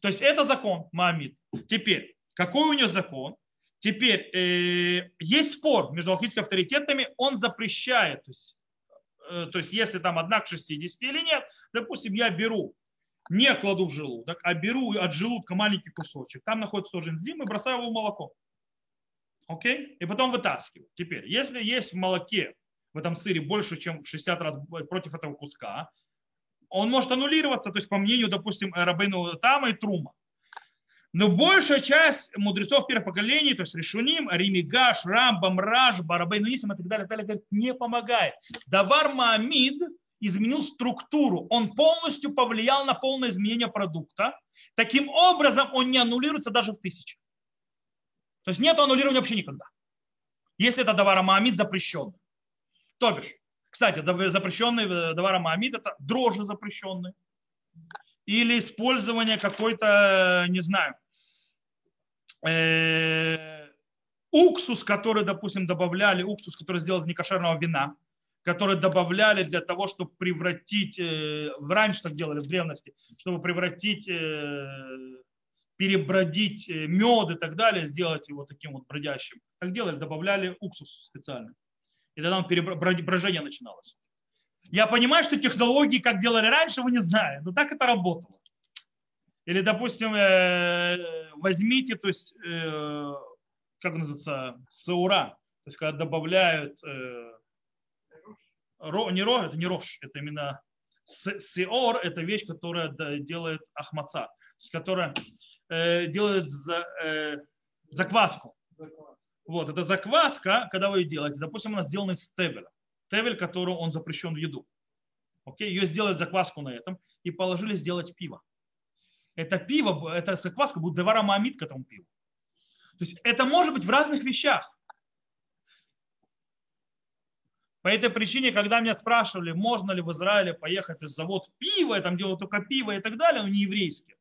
То есть это закон Маамид. Теперь, какой у него закон? Теперь, э, есть спор между алхимическими авторитетами, он запрещает, то есть, э, то есть если там одна к 60 или нет, допустим, я беру, не кладу в желудок, а беру от желудка маленький кусочек, там находится тоже энзим и бросаю его в молоко. Окей? И потом вытаскиваю. Теперь, если есть в молоке, в этом сыре больше, чем в 60 раз против этого куска, он может аннулироваться, то есть по мнению, допустим, Рабейну Тама и Трума. Но большая часть мудрецов первых поколений, то есть Решуним, Римигаш, Рамбам, Раш, Барабейну Нисим и так далее, так далее, не помогает. Давар Маамид изменил структуру, он полностью повлиял на полное изменение продукта. Таким образом, он не аннулируется даже в тысячах. То есть нет аннулирования вообще никогда. Если это давара Маамид запрещенный. То бишь, кстати, запрещенный э, давара Маамид это дрожжи запрещенные. Или использование какой-то, не знаю, э, уксус, который, допустим, добавляли, уксус, который сделал из некошерного вина, которые добавляли для того, чтобы превратить, э, раньше так делали в древности, чтобы превратить, э, перебродить э, мед и так далее, сделать его таким вот бродящим. Так делали, добавляли уксус специально. И тогда брожение начиналось. Я понимаю, что технологии, как делали раньше, вы не знаете, но так это работало. Или, допустим, возьмите, то есть, как называется, саура, то есть, когда добавляют не ро, это не рож, это именно сеор, это вещь, которая делает ахмаца, которая э, делает за, э, закваску. Вот, это закваска, когда вы ее делаете, допустим, она сделана из тевеля. Тевель, который он запрещен в еду. Окей, ее сделать закваску на этом и положили сделать пиво. Это пиво, эта закваска будет деварамамид к этому пиву. То есть это может быть в разных вещах. По этой причине, когда меня спрашивали, можно ли в Израиле поехать в завод пива, там делают только пиво и так далее, но не еврейские.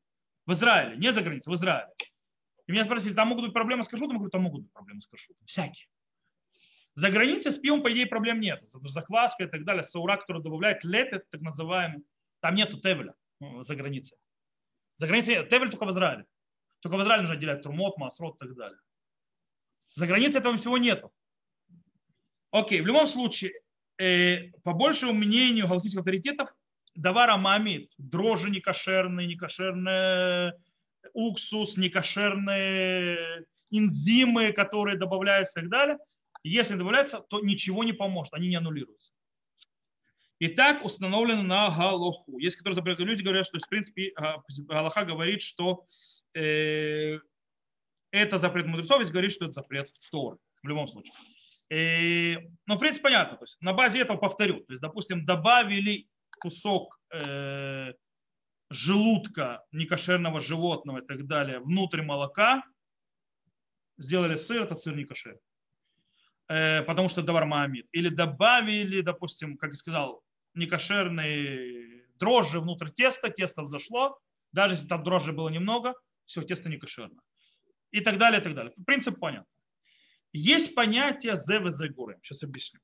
В Израиле, не за границей, в Израиле. И меня спросили, там могут быть проблемы с кашрутом? Я говорю, там могут быть проблемы с кашрутом. Всякие. За границей с пивом, по идее, проблем нет. Закваска и так далее, саура, который добавляет лет, так называемый, там нету тевеля ну, за границей. За границей. Тевель только в Израиле. Только в Израиле нужно отделять турмот, масрот и так далее. За границей этого всего нету. Окей, в любом случае, э, по большему мнению галактических авторитетов, давара мамит, дрожжи некошерные, некошерные уксус, некошерные энзимы, которые добавляются и так далее, если добавляются, то ничего не поможет, они не аннулируются. И так установлено на Галоху. Есть, которые запрещают люди говорят, что в принципе Галаха говорит, что э, это запрет мудрецов, есть говорит, что это запрет Торы. В любом случае. И, ну, в принципе, понятно. То есть на базе этого повторю. То есть, допустим, добавили кусок э, желудка некошерного животного и так далее внутрь молока, сделали сыр, этот сыр не. Э, потому что давар маамид. Или добавили, допустим, как я сказал, некошерные дрожжи внутрь теста, тесто взошло, даже если там дрожжи было немного, все, тесто не. И так далее, и так далее. Принцип понятен. Есть понятие зевезегурем. Сейчас объясню.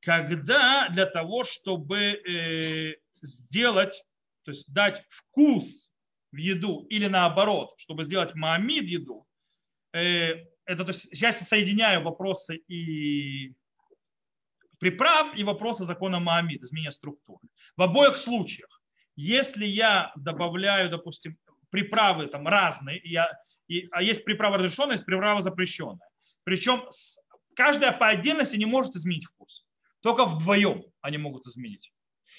Когда для того, чтобы э, сделать, то есть дать вкус в еду или наоборот, чтобы сделать маамид еду, э, это то есть сейчас я соединяю вопросы и приправ и вопросы закона Маамид, изменения структуры. В обоих случаях, если я добавляю, допустим, приправы там разные, я, и, а есть приправа разрешенная, есть приправа запрещенная. Причем каждая по отдельности не может изменить вкус. Только вдвоем они могут изменить.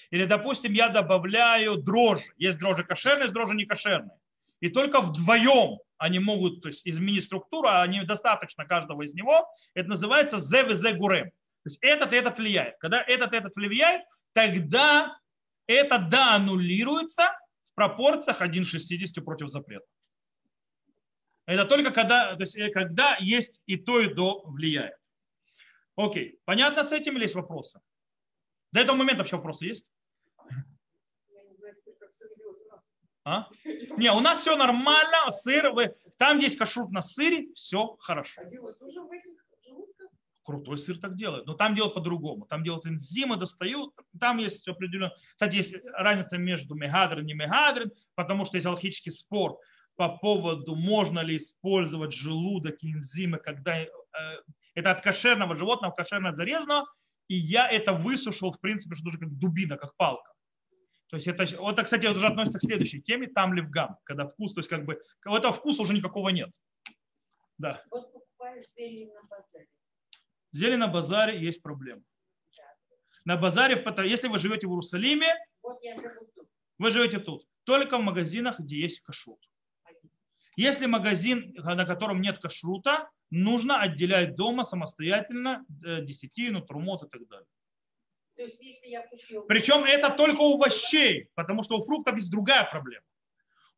Или, допустим, я добавляю дрожжи. Есть дрожжи кошерные, есть дрожжи не кошерные. И только вдвоем они могут то есть, изменить структуру, а недостаточно каждого из него. Это называется ЗВЗ гурем. То есть этот и этот влияет. Когда этот и этот влияет, тогда это да аннулируется в пропорциях 1,60 против запрета. Это только когда, то есть, э, когда есть и то, и то влияет. Окей, понятно с этим или есть вопросы? До этого момента вообще вопросы есть? А? Не, у нас все нормально, сыр, вы, там есть кашрут на сыре, все хорошо. Крутой сыр так делает, но там делают по-другому. Там делают энзимы, достают, там есть определенно... Кстати, есть разница между мегадрин и мегадрин, потому что есть алхимический спор по поводу, можно ли использовать желудок и энзимы, когда э, это от кошерного животного, кошерно зарезанного, и я это высушил, в принципе, что тоже как дубина, как палка. То есть это, вот, кстати, это уже относится к следующей теме, там левгам, когда вкус, то есть как бы, этого вкуса уже никакого нет. Да. Вот покупаешь зелень на базаре. Зелень на базаре есть проблема. На базаре, если вы живете в Иерусалиме, вот вы живете тут, только в магазинах, где есть кашрут. Если магазин, на котором нет кашрута, нужно отделять дома самостоятельно э, десятину, трумот и так далее. Есть, купил... Причем это только у овощей, потому что у фруктов есть другая проблема.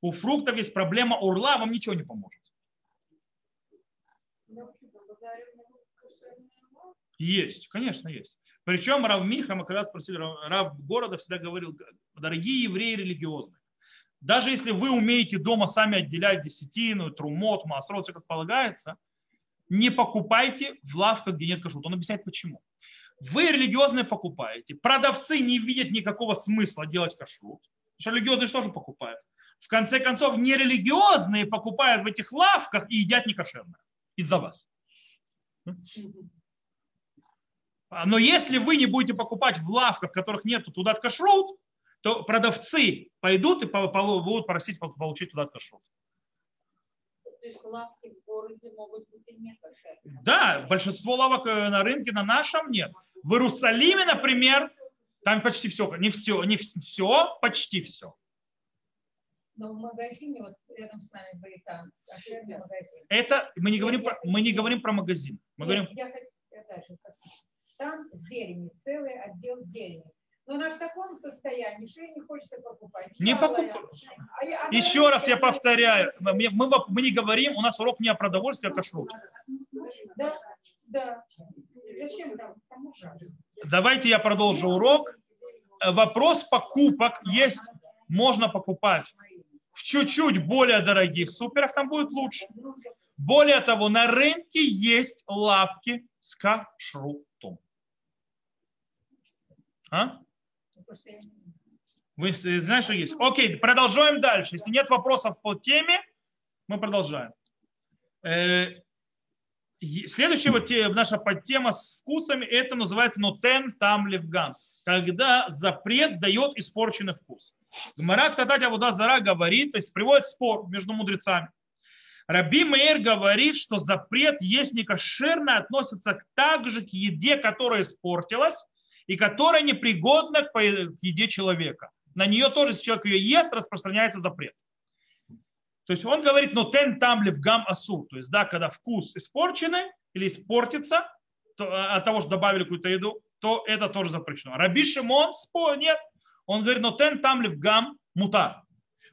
У фруктов есть проблема урла, вам ничего не поможет. Есть, конечно, есть. Причем Рав Миха, мы когда спросили, Рав города всегда говорил, дорогие евреи религиозные, даже если вы умеете дома сами отделять десятину, трумот, масрот, все как полагается, не покупайте в лавках, где нет кашрута. Он объясняет почему. Вы религиозные покупаете. Продавцы не видят никакого смысла делать кашрут. Что религиозные же покупают? В конце концов, нерелигиозные покупают в этих лавках и едят некошерно из-за вас. Но если вы не будете покупать в лавках, в которых нет туда кашрут, то продавцы пойдут и будут просить получить туда кашрут. То есть лавки в городе могут быть и не кошерные. Да, большинство лавок э, на рынке на нашем нет. В Иерусалиме, например, там почти все, не все, не все, почти все. Но в магазине, вот рядом с нами были там, кошерный магазин. Это мы не говорим, про, мы не говорим про магазин. Мы Нет, говорим, я, хот- я дальше хочу. Там зелени, целый отдел зелени. Но она в таком состоянии, что ей не хочется покупать. Не Вялая. покуп- я- она еще раз я повторяю, мы, мы, мы не говорим, у нас урок не о продовольствии, а о кашруте. Да, да. Зачем там? Давайте я продолжу урок. Э, Вопрос покупок есть, можно покупать в чуть-чуть более дорогих суперах, там будет лучше. Более того, на рынке есть лавки с кашрутом. А? Просто я не знаю. Вы знаете, что есть? Окей, продолжаем дальше. Если нет вопросов по теме, мы продолжаем. Э, Следующая вот наша подтема с вкусами, это называется нотен там левган. Когда запрет дает испорченный вкус. Гмарат Катать Абуда Зара говорит, то есть приводит спор между мудрецами. Раби Мейер говорит, что запрет есть некошерно, относится к- также к еде, которая испортилась и которая непригодна к еде человека. На нее тоже, если человек ее ест, распространяется запрет. То есть он говорит, но тен там ли в гам асу. То есть, да, когда вкус испорченный или испортится то, а, от того, что добавили какую-то еду, то это тоже запрещено. Раби Шимон нет. Он говорит, но тен там ли в гам мутар.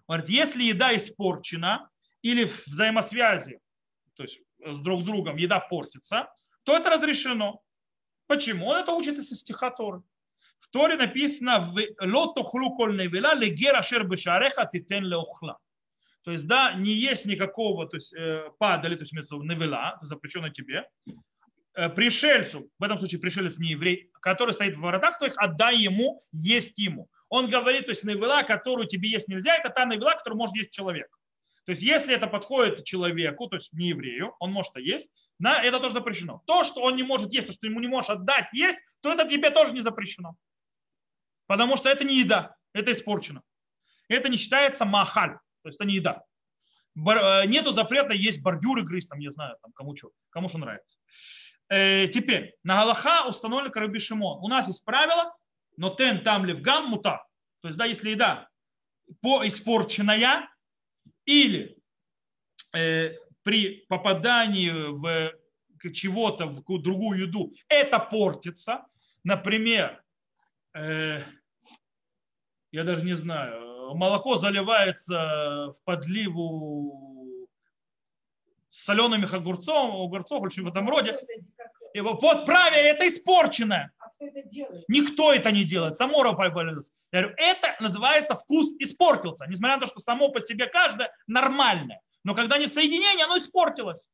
Он говорит, если еда испорчена или в взаимосвязи, то есть с друг с другом еда портится, то это разрешено. Почему? Он это учит из стиха Торы. В Торе написано «Ло тухлу коль невела легер ашер бешареха титен леохла». То есть, да, не есть никакого то есть, э, падали, то есть, имеется в запрещено тебе, Э, пришельцу, в этом случае пришелец не еврей, который стоит в воротах твоих, отдай ему, есть ему. Он говорит, то есть невела, которую тебе есть нельзя, это та невела, которую может есть человек. То есть, если это подходит человеку, то есть не еврею, он может это есть, на, это тоже запрещено. То, что он не может есть, то, что ему не можешь отдать есть, то это тебе тоже не запрещено. Потому что это не еда, это испорчено. Это не считается махаль, то есть это не еда. Э, нету запрета есть бордюры грызть, там, не знаю, там, кому что, кому что нравится. Э, теперь, на Галаха установлен Раби Шимон. У нас есть правило, но тен там левган мута. То есть, да, если еда по испорченная или э, при попадании в чего-то, в другую еду, это портится. Например, э, я даже не знаю, молоко заливается в подливу с солеными огурцом, огурцов или что-то в этом роде. И вот правильно, это испорченное. Никто это не делает. Само повалилось. Я говорю, это называется вкус испортился. Несмотря на то, что само по себе каждое нормальное. Но когда не в соединении, оно испортилось.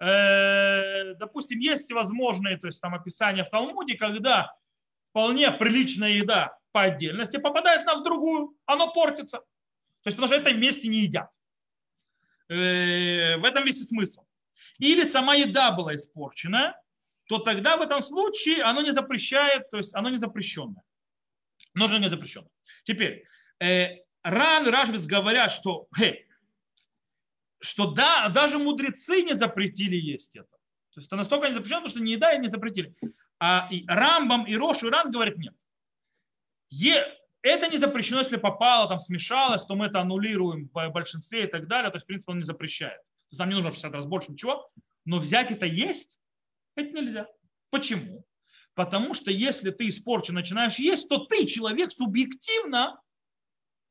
Э, Допустим, есть всевозможные то есть, там, описания в Талмуде, когда вполне приличная еда по отдельности попадает на в другую, оно портится. То есть, потому что это вместе не едят. Э, В этом весь и смысл. Или сама еда была испорчена, то тогда в этом случае оно не запрещает, то есть оно не запрещенное. Же не запрещенное. Теперь, э, Ран и Рашбиц говорят, что, э, что да, даже мудрецы не запретили есть это. То есть это настолько не запрещено, что не еда и не запретили. А и Рамбам, и Рош, и Ран говорят, нет. Е- это не запрещено, если попало, там смешалось, то мы это аннулируем в большинстве и так далее. То есть, в принципе, он не запрещает. То есть нам не нужно в 60 раз больше ничего. Но взять это есть, это нельзя. Почему? Потому что если ты испорчен начинаешь есть, то ты, человек, субъективно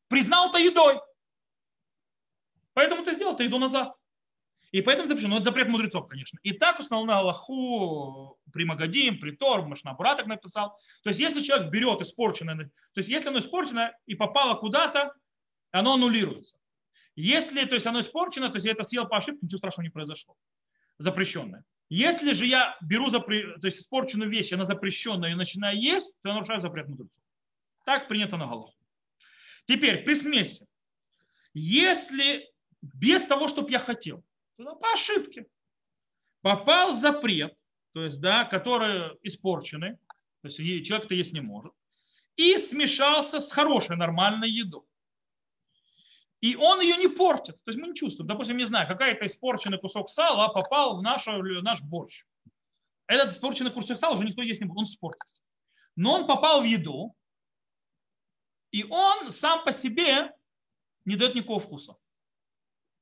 признал это едой. Поэтому ты сделал это еду назад. И поэтому запрещено. Но это запрет мудрецов, конечно. И так установлено Аллаху при Магадим, при Тор, Машнабура так написал. То есть, если человек берет испорченное, то есть, если оно испорчено и попало куда-то, оно аннулируется. Если то есть, оно испорчено, то есть я это съел по ошибке, ничего страшного не произошло. Запрещенное. Если же я беру запре... то есть испорченную вещь, она запрещенная и начинаю есть, то я нарушаю запрет мудрецов. Так принято на голову. Теперь, при смеси. Если без того, чтобы я хотел, то по ошибке попал запрет, то есть, да, который испорченный, то есть человек это есть не может, и смешался с хорошей, нормальной едой. И он ее не портит. То есть мы не чувствуем. Допустим, не знаю, какая-то испорченный кусок сала попал в наш, наш борщ. Этот испорченный кусок сала уже никто есть не будет, он испортился. Но он попал в еду, и он сам по себе не дает никакого вкуса.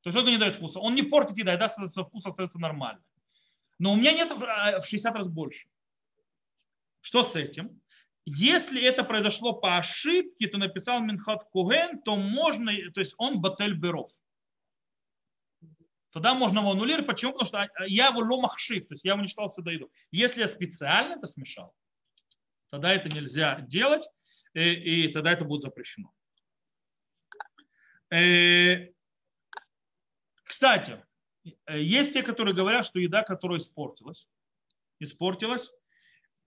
То есть он не дает вкуса. Он не портит еда со вкус остается нормально. Но у меня нет в 60 раз больше. Что с этим? Если это произошло по ошибке, то написал Минхат Куген, то можно, то есть он батель беров. Тогда можно его аннулировать. Почему? Потому что я его ломахшив, то есть я не считал сюда Если я специально это смешал, тогда это нельзя делать, и, и тогда это будет запрещено. Э, кстати, есть те, которые говорят, что еда, которая испортилась, испортилась,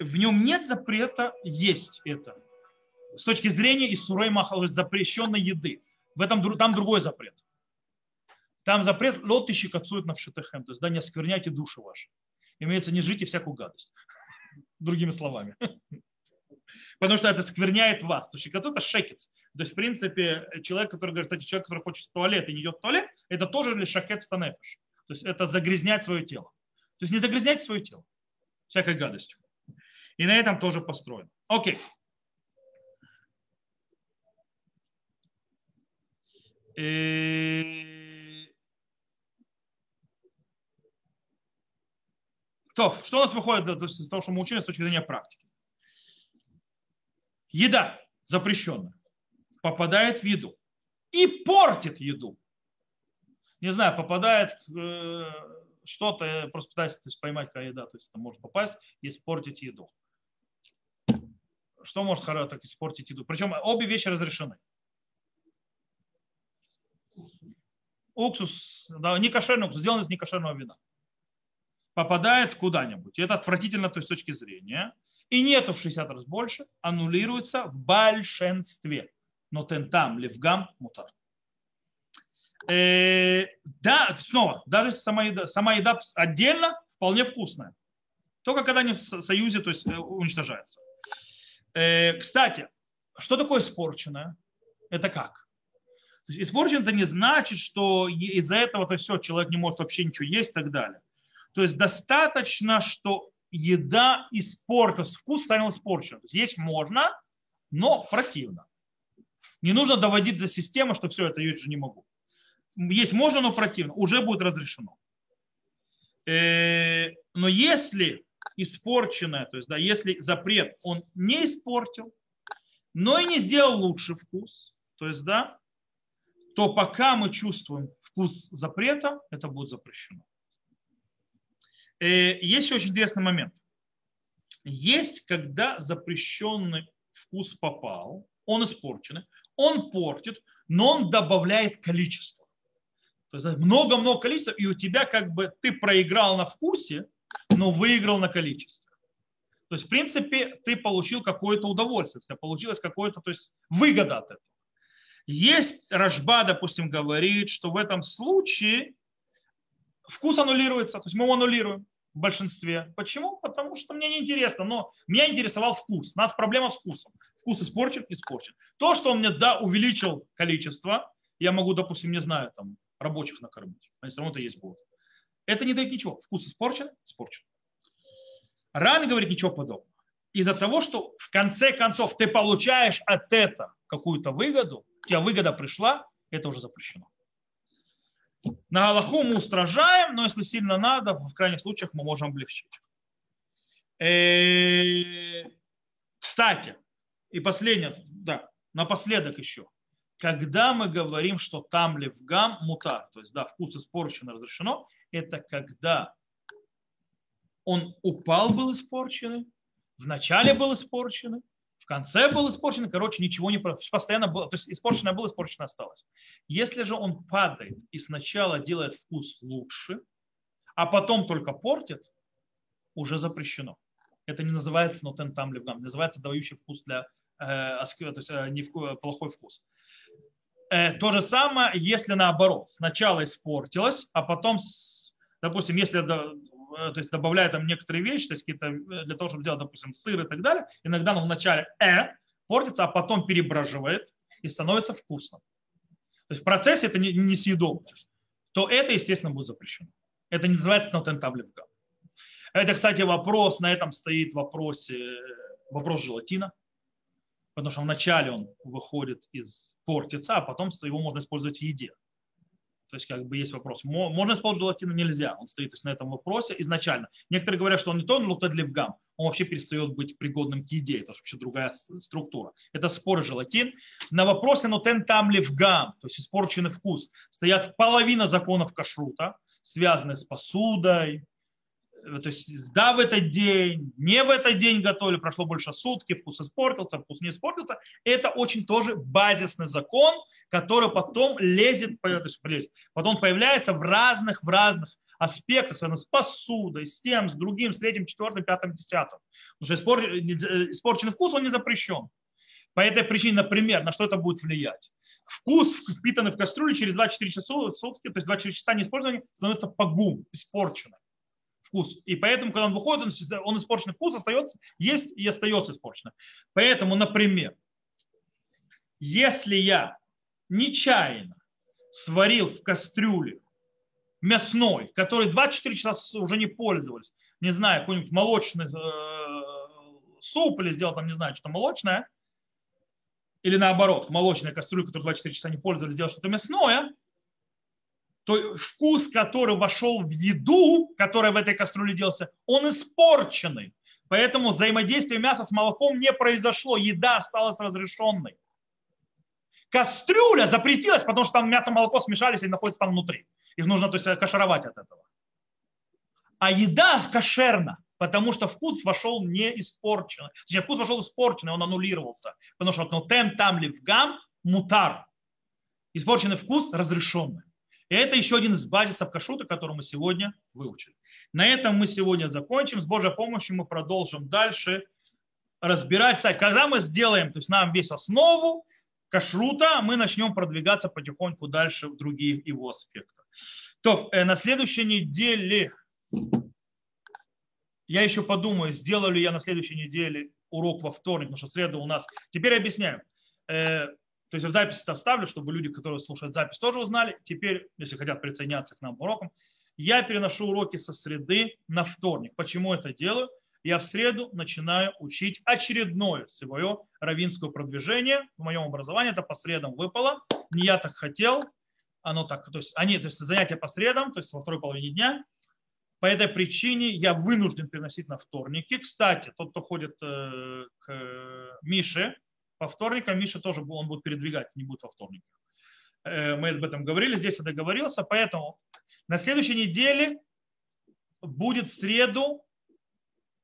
в нем нет запрета есть это. С точки зрения Исурей Махал, запрещенной еды. В этом, там другой запрет. Там запрет лот и щекотцует на вшитахем. То есть, да, не оскверняйте души ваши. Имеется, не жите всякую гадость. Другими словами. Потому что это скверняет вас. То есть щекотцу это шекец. То есть, в принципе, человек, который говорит, кстати, человек, который хочет в туалет и не идет в туалет, это тоже ли шакет станефиш. То есть это загрязнять свое тело. То есть не загрязняйте свое тело всякой гадостью. И на этом тоже построен. Окей. И... То, что у нас выходит из того, что мы учили с точки зрения практики? Еда запрещенная попадает в еду и портит еду. Не знаю, попадает э, что-то, просто пытаюсь есть, поймать, какая еда, то есть это может попасть испортить еду что может так испортить еду? Причем обе вещи разрешены. Уксус, да, не кошерный уксус, сделан из некошерного вина. Попадает куда-нибудь. И это отвратительно то есть, с точки зрения. И нету в 60 раз больше, аннулируется в большинстве. Но тентам, левгам, мутар. Э, да, снова, даже сама еда, сама еда отдельно вполне вкусная. Только когда они в союзе, то есть э, уничтожается. Э, кстати, что такое испорченное? Это как? То есть испорчен это не значит, что из-за этого то все, человек не может вообще ничего есть и так далее. То есть достаточно, что еда испортилась, вкус стал испорчен. То есть есть можно, но противно. Не нужно доводить до системы, что все это есть уже не могу. Есть можно, но противно. Уже будет разрешено. Э, но если испорченное, то есть, да, если запрет он не испортил, но и не сделал лучший вкус, то есть, да, то пока мы чувствуем вкус запрета, это будет запрещено. Э, есть очень интересный момент. Есть, когда запрещенный вкус попал, он испорченный, он портит, но он добавляет количество. То есть много-много количества, и у тебя как бы ты проиграл на вкусе, но выиграл на количестве. То есть, в принципе, ты получил какое-то удовольствие, у тебя получилось какое-то, то есть выгода от этого. Есть Рожба, допустим, говорит, что в этом случае вкус аннулируется, то есть мы его аннулируем в большинстве. Почему? Потому что мне не интересно, но меня интересовал вкус. У нас проблема с вкусом. Вкус испорчен, испорчен. То, что он мне да, увеличил количество, я могу, допустим, не знаю, там, рабочих накормить. Они все равно это есть будут. Это не дает ничего. Вкус испорчен, испорчен. Ран говорит ничего подобного. Из-за того, что в конце концов ты получаешь от этого какую-то выгоду, у тебя выгода пришла, это уже запрещено. На Аллаху мы устражаем, но если сильно надо, в крайних случаях мы можем облегчить. Э, кстати, и последнее, да, напоследок еще. Когда мы говорим, что там левгам мутар, то есть да, вкус испорчен, разрешено, это когда он упал, был испорченный, в начале был испорченный, в конце был испорченный, короче, ничего не постоянно было, то есть испорченное было, испорченное осталось. Если же он падает и сначала делает вкус лучше, а потом только портит, уже запрещено. Это не называется нотен там левгам, называется дающий вкус для э, то есть э, вку, плохой вкус. Э, то же самое, если наоборот, сначала испортилось, а потом, допустим, если э, то есть добавляют там некоторые вещи, то есть какие-то э, для того, чтобы сделать, допустим, сыр и так далее, иногда оно вначале э, портится, а потом перебраживает и становится вкусным. То есть в процессе это не, не съедобно. То это, естественно, будет запрещено. Это не называется нотен таблетка. Это, кстати, вопрос, на этом стоит в вопросе, вопрос желатина потому что вначале он выходит из портится, а потом его можно использовать в еде. То есть как бы есть вопрос, можно использовать желатин, нельзя. Он стоит то есть, на этом вопросе изначально. Некоторые говорят, что он не то лутедлевгам, он вообще перестает быть пригодным к еде. Это вообще другая структура. Это спор желатин. На вопросе но тен там левгам, то есть испорченный вкус, стоят половина законов кашрута, связанные с посудой, то есть да, в этот день, не в этот день готовили, прошло больше сутки, вкус испортился, вкус не испортился. Это очень тоже базисный закон, который потом лезет, то есть лезет, потом появляется в разных, в разных аспектах, связанных с посудой, с тем, с другим, с третьим, четвертым, пятым, десятым. Потому что э, испорченный вкус, он не запрещен. По этой причине, например, на что это будет влиять? Вкус, впитанный в кастрюлю, через 24 часа, сутки, то есть 24 часа неиспользования, становится погум, испорченным вкус. И поэтому, когда он выходит, он, он испорченный вкус остается, есть и остается испорченным. Поэтому, например, если я нечаянно сварил в кастрюле мясной, который 24 часа уже не пользовались, не знаю, какой-нибудь молочный э, суп или сделал там, не знаю, что-то молочное, или наоборот, в молочной кастрюле, которую 24 часа не пользовались, сделал что-то мясное, то вкус, который вошел в еду, которая в этой кастрюле делался, он испорченный. Поэтому взаимодействие мяса с молоком не произошло, еда осталась разрешенной. Кастрюля запретилась, потому что там мясо и молоко смешались и находятся там внутри. Их нужно то есть, кашировать от этого. А еда кошерна, потому что вкус вошел не испорченный. Точнее, вкус вошел испорченный, он аннулировался. Потому что ну, тен там ливгам мутар. Испорченный вкус разрешенный. И это еще один из базисов кашрута, который мы сегодня выучили. На этом мы сегодня закончим. С Божьей помощью мы продолжим дальше разбирать сайт. Когда мы сделаем, то есть нам весь основу кашрута, мы начнем продвигаться потихоньку дальше в другие его аспекты. То э, на следующей неделе я еще подумаю, сделаю ли я на следующей неделе урок во вторник, потому что в среду у нас... Теперь объясняю. Э, то есть в записи это оставлю, чтобы люди, которые слушают запись, тоже узнали. Теперь, если хотят присоединяться к нам урокам, я переношу уроки со среды на вторник. Почему это делаю? Я в среду начинаю учить очередное свое равинское продвижение. В моем образовании это по средам выпало. Не я так хотел. Оно так, то есть они, то есть занятия по средам, то есть во второй половине дня. По этой причине я вынужден переносить на вторники. Кстати, тот, кто ходит э, к Мише, по вторникам Миша тоже он будет передвигать, не будет во вторниках. Э, мы об этом говорили, здесь я договорился, поэтому на следующей неделе будет в среду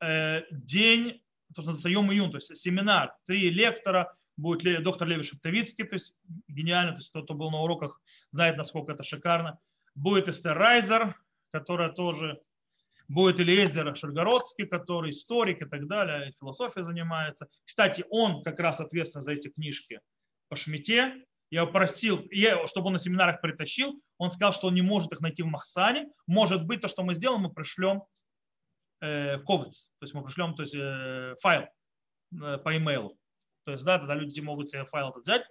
э, день, то, что называется Йом то есть семинар, три лектора, будет доктор Леви Шептовицкий, то есть гениально, то есть тот, кто был на уроках, знает, насколько это шикарно. Будет Эстер Райзер, которая тоже будет Элиезер Шаргородский, который историк и так далее, философией занимается. Кстати, он как раз ответственен за эти книжки по Шмите. Я просил, чтобы он на семинарах притащил. Он сказал, что он не может их найти в Махсане. Может быть, то, что мы сделаем, мы пришлем э, ковец, то есть мы пришлем то есть, э, файл э, по имейлу. То есть, да, тогда люди могут себе файл этот взять.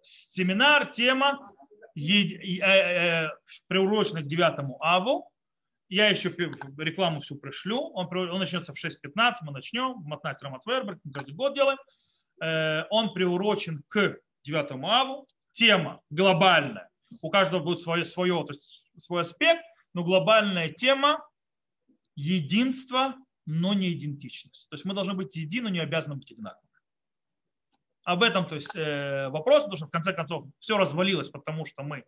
Семинар, тема, е, э, э, приурочена к 9 аву я еще рекламу всю пришлю. Он, он начнется в 6.15, мы начнем. Матнать Рамат Верберг, каждый год делаем. Э, он приурочен к 9 аву. Тема глобальная. У каждого будет свое, свое, то есть свой аспект, но глобальная тема единство, но не идентичность. То есть мы должны быть едины, но не обязаны быть одинаковыми. Об этом то есть, э, вопрос, потому что в конце концов все развалилось, потому что мы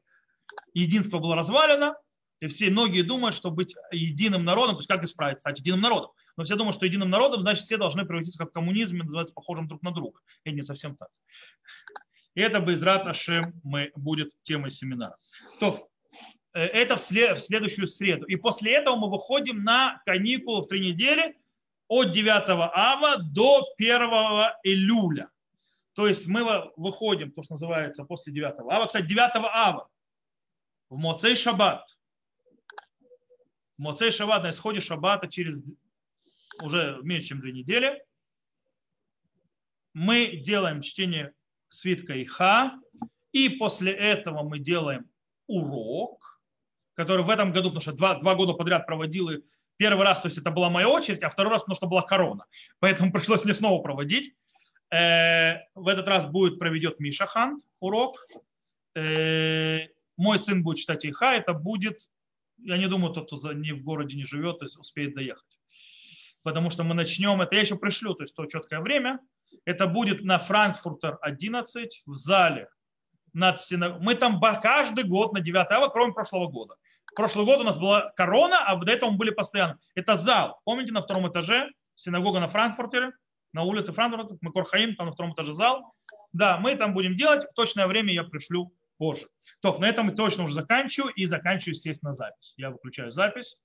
единство было развалено, и все, многие думают, что быть единым народом, то есть как исправить, стать единым народом. Но все думают, что единым народом, значит, все должны превратиться как коммунизм и называться похожим друг на друга. И не совсем так. И это бы из Раташем мы будет темой семинара. То, Э, это в, след, в следующую среду. И после этого мы выходим на каникулы в три недели от 9 ава до 1 июля. То есть мы выходим, то, что называется, после 9 ава. Кстати, 9 ава в Моцей Шаббат. Моцей Шаббат на исходе Шаббата через уже меньше, чем две недели мы делаем чтение свитка Иха, и после этого мы делаем урок, который в этом году, потому что два, два года подряд проводил, и первый раз, то есть это была моя очередь, а второй раз, потому что была корона. Поэтому пришлось мне снова проводить. Э, в этот раз будет проведет Миша Хант урок. Э, мой сын будет читать Иха. Это будет, я не думаю, тот, кто не в городе не живет, успеет доехать. Потому что мы начнем, это я еще пришлю, то есть то четкое время. Это будет на Франкфуртер 11 в зале над синагогой. Мы там каждый год на 9 ава, кроме прошлого года. Прошлый год у нас была корона, а до этого мы были постоянно. Это зал. Помните, на втором этаже синагога на Франкфуртере, на улице Франкфурта, Макор Хаим, там на втором этаже зал. Да, мы там будем делать. Точное время я пришлю позже. То, на этом мы точно уже заканчиваю и заканчиваю, естественно, запись. Я выключаю запись.